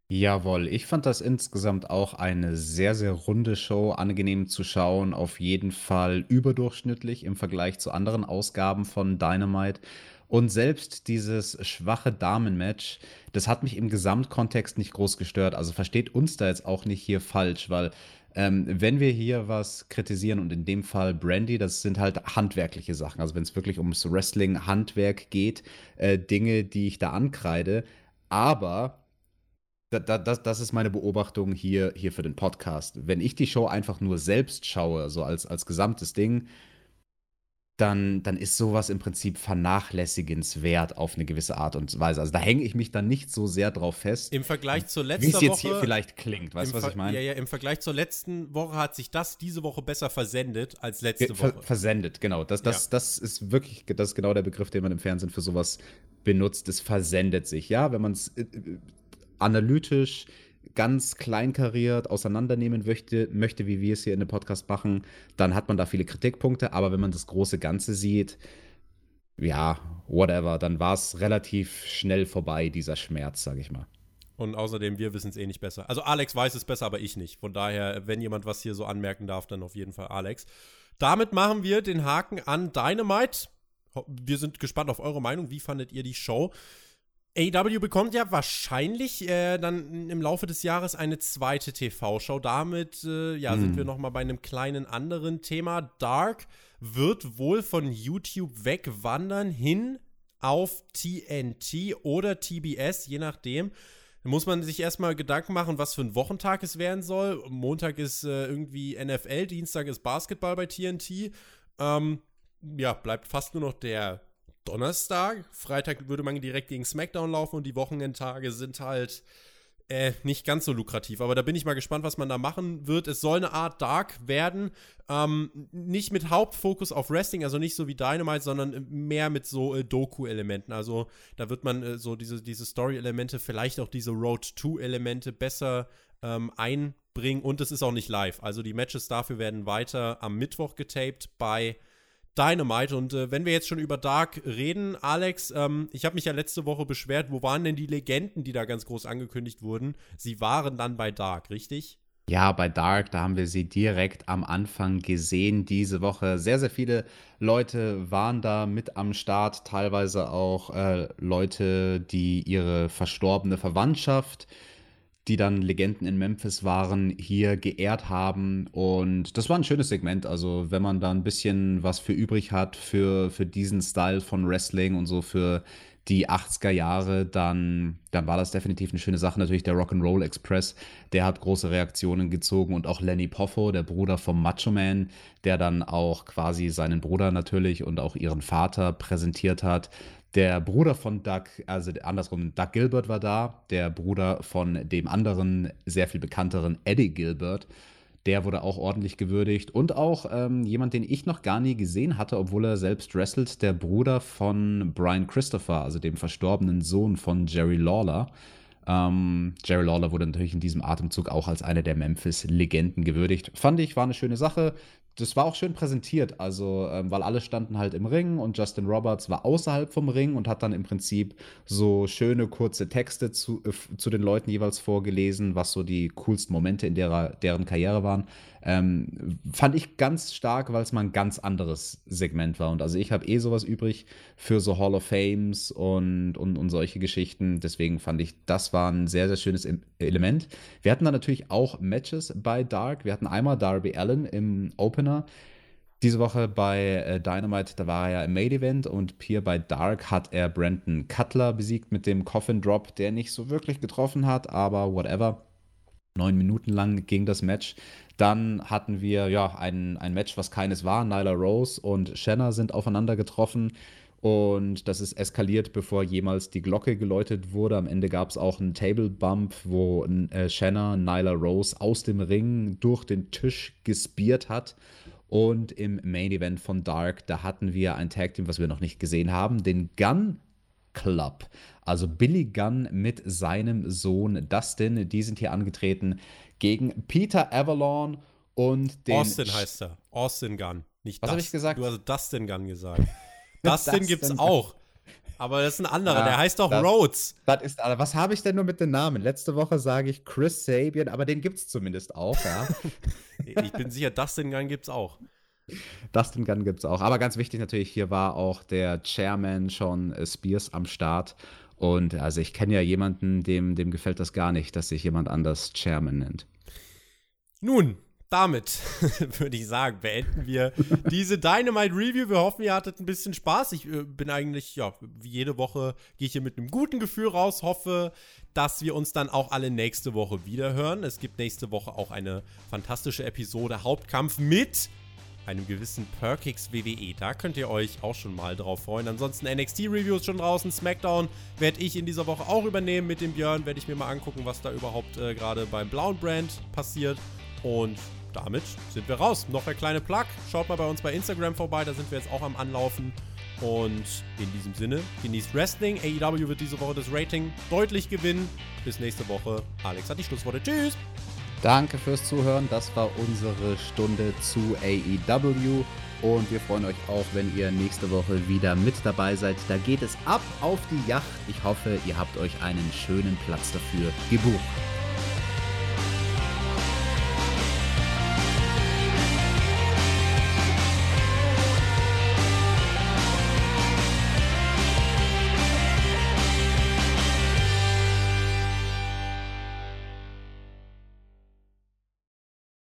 Jawohl, ich fand das insgesamt auch eine sehr, sehr runde Show, angenehm zu schauen, auf jeden Fall überdurchschnittlich im Vergleich zu anderen Ausgaben von Dynamite. Und selbst dieses schwache Damenmatch, das hat mich im Gesamtkontext nicht groß gestört. Also versteht uns da jetzt auch nicht hier falsch, weil ähm, wenn wir hier was kritisieren und in dem Fall Brandy, das sind halt handwerkliche Sachen. Also wenn es wirklich ums Wrestling-Handwerk geht, äh, Dinge, die ich da ankreide. Aber da, das, das ist meine Beobachtung hier, hier für den Podcast. Wenn ich die Show einfach nur selbst schaue, so als, als gesamtes Ding, dann, dann ist sowas im Prinzip vernachlässigenswert auf eine gewisse Art und Weise. Also da hänge ich mich dann nicht so sehr drauf fest. Im Vergleich zur letzten Woche. Wie es jetzt hier vielleicht klingt, weißt du, was ich meine? Ja, ja, im Vergleich zur letzten Woche hat sich das diese Woche besser versendet als letzte Ver Woche. Versendet, genau. Das, das, ja. das ist wirklich, das ist genau der Begriff, den man im Fernsehen für sowas benutzt. Es versendet sich, ja, wenn man es äh, äh, analytisch ganz kleinkariert auseinandernehmen möchte, möchte, wie wir es hier in dem Podcast machen, dann hat man da viele Kritikpunkte. Aber wenn man das große Ganze sieht, ja, whatever, dann war es relativ schnell vorbei, dieser Schmerz, sag ich mal. Und außerdem, wir wissen es eh nicht besser. Also Alex weiß es besser, aber ich nicht. Von daher, wenn jemand was hier so anmerken darf, dann auf jeden Fall Alex. Damit machen wir den Haken an Dynamite. Wir sind gespannt auf eure Meinung. Wie fandet ihr die Show? AW bekommt ja wahrscheinlich äh, dann im Laufe des Jahres eine zweite TV-Show. Damit äh, ja, mm. sind hm. wir noch mal bei einem kleinen anderen Thema. Dark wird wohl von YouTube wegwandern hin auf TNT oder TBS, je nachdem. Da muss man sich erstmal Gedanken machen, was für ein Wochentag es werden soll. Montag ist äh, irgendwie NFL, Dienstag ist Basketball bei TNT. Ähm, ja, bleibt fast nur noch der Donnerstag. Freitag würde man direkt gegen SmackDown laufen und die Wochenendtage sind halt äh, nicht ganz so lukrativ. Aber da bin ich mal gespannt, was man da machen wird. Es soll eine Art Dark werden. Ähm, nicht mit Hauptfokus auf Wrestling, also nicht so wie Dynamite, sondern mehr mit so äh, Doku-Elementen. Also da wird man äh, so diese, diese Story-Elemente, vielleicht auch diese Road-to-Elemente besser ähm, einbringen. Und es ist auch nicht live. Also die Matches dafür werden weiter am Mittwoch getaped bei Dynamite. Und äh, wenn wir jetzt schon über Dark reden, Alex, ähm, ich habe mich ja letzte Woche beschwert, wo waren denn die Legenden, die da ganz groß angekündigt wurden? Sie waren dann bei Dark, richtig? Ja, bei Dark, da haben wir sie direkt am Anfang gesehen diese Woche. Sehr, sehr viele Leute waren da mit am Start, teilweise auch äh, Leute, die ihre verstorbene Verwandtschaft äh, die dann Legenden in Memphis waren, hier geehrt haben. Und das war ein schönes Segment. Also, wenn man da ein bisschen was für übrig hat für, für diesen Style von Wrestling und so für die 80er Jahre, dann, dann war das definitiv eine schöne Sache. Natürlich der Rock'n'Roll Express, der hat große Reaktionen gezogen und auch Lenny Poffo, der Bruder vom Macho Man, der dann auch quasi seinen Bruder natürlich und auch ihren Vater präsentiert hat. Der Bruder von Doug, also andersrum, Doug Gilbert war da, der Bruder von dem anderen, sehr viel bekannteren Eddie Gilbert. Der wurde auch ordentlich gewürdigt. Und auch ähm, jemand, den ich noch gar nie gesehen hatte, obwohl er selbst wrestelt, der Bruder von Brian Christopher, also dem verstorbenen Sohn von Jerry Lawler. Ähm, Jerry Lawler wurde natürlich in diesem Atemzug auch als eine der Memphis-Legenden gewürdigt. Fand ich, war eine schöne Sache das war auch schön präsentiert, also ähm, weil alle standen halt im Ring und Justin Roberts war außerhalb vom Ring und hat dann im Prinzip so schöne kurze Texte zu, äh, zu den Leuten jeweils vorgelesen, was so die coolsten Momente in derer, deren Karriere waren. Ähm, fand ich ganz stark, weil es mal ein ganz anderes Segment war. Und also ich habe eh sowas übrig für so Hall of Fames und, und, und solche Geschichten. Deswegen fand ich, das war ein sehr, sehr schönes Element. Wir hatten dann natürlich auch Matches bei Dark. Wir hatten einmal Darby Allen im Opener. Diese Woche bei äh, Dynamite, da war er ja im Main Event und hier bei Dark hat er Brandon Cutler besiegt mit dem Coffin Drop, der nicht so wirklich getroffen hat, aber whatever. Neun Minuten lang ging das Match. Dann hatten wir ja ein, ein Match, was keines war. Nyla Rose und Shanna sind aufeinander getroffen. Und das ist eskaliert, bevor jemals die Glocke geläutet wurde. Am Ende gab es auch einen Table Bump, wo äh, Shanna Nyla Rose aus dem Ring durch den Tisch gespiert hat. Und im Main Event von Dark, da hatten wir ein Tag Team, was wir noch nicht gesehen haben, den Gun Club. Also Billy Gunn mit seinem Sohn Dustin. Die sind hier angetreten gegen Peter Avalon und den. Austin heißt er. Austin Gunn. Nicht Was habe ich gesagt? Du hast Dustin Gunn gesagt. Dustin gibt's auch. Aber das ist ein anderer, Ja, der heißt doch das- Rhodes. Das ist, was habe ich denn nur mit den Namen? Letzte Woche sage ich Chris Sabian, aber den gibt es zumindest auch, ja. Ich bin sicher, Dustin Gunn gibt's auch. Dustin Gunn gibt es auch. Aber ganz wichtig natürlich, hier war auch der Chairman äh, Spears am Start. Und also ich kenne ja jemanden, dem, dem gefällt das gar nicht, dass sich jemand anders Chairman nennt. Nun, damit würde ich sagen, beenden wir diese Dynamite Review. Wir hoffen, ihr hattet ein bisschen Spaß. Ich äh, bin eigentlich, ja, wie jede Woche gehe ich hier mit einem guten Gefühl raus. Hoffe, dass wir uns dann auch alle nächste Woche wieder hören. Es gibt nächste Woche auch eine fantastische Episode Hauptkampf mit einem gewissen Perkix WWE. Da könnt ihr euch auch schon mal drauf freuen. Ansonsten NXT-Reviews schon draußen. SmackDown werde ich in dieser Woche auch übernehmen mit dem Björn. Werde ich mir mal angucken, was da überhaupt äh, gerade beim blauen Brand passiert. Und damit sind wir raus. Noch der kleine Plug. Schaut mal bei uns bei Instagram vorbei. Da sind wir jetzt auch am Anlaufen. Und in diesem Sinne, genießt Wrestling. AEW wird diese Woche das Rating deutlich gewinnen. Bis nächste Woche. Alex hat die Schlussworte. Tschüss. Danke fürs Zuhören. Das war unsere Stunde zu AEW. Und wir freuen euch auch, wenn ihr nächste Woche wieder mit dabei seid. Da geht es ab auf die Yacht. Ich hoffe, ihr habt euch einen schönen Platz dafür gebucht.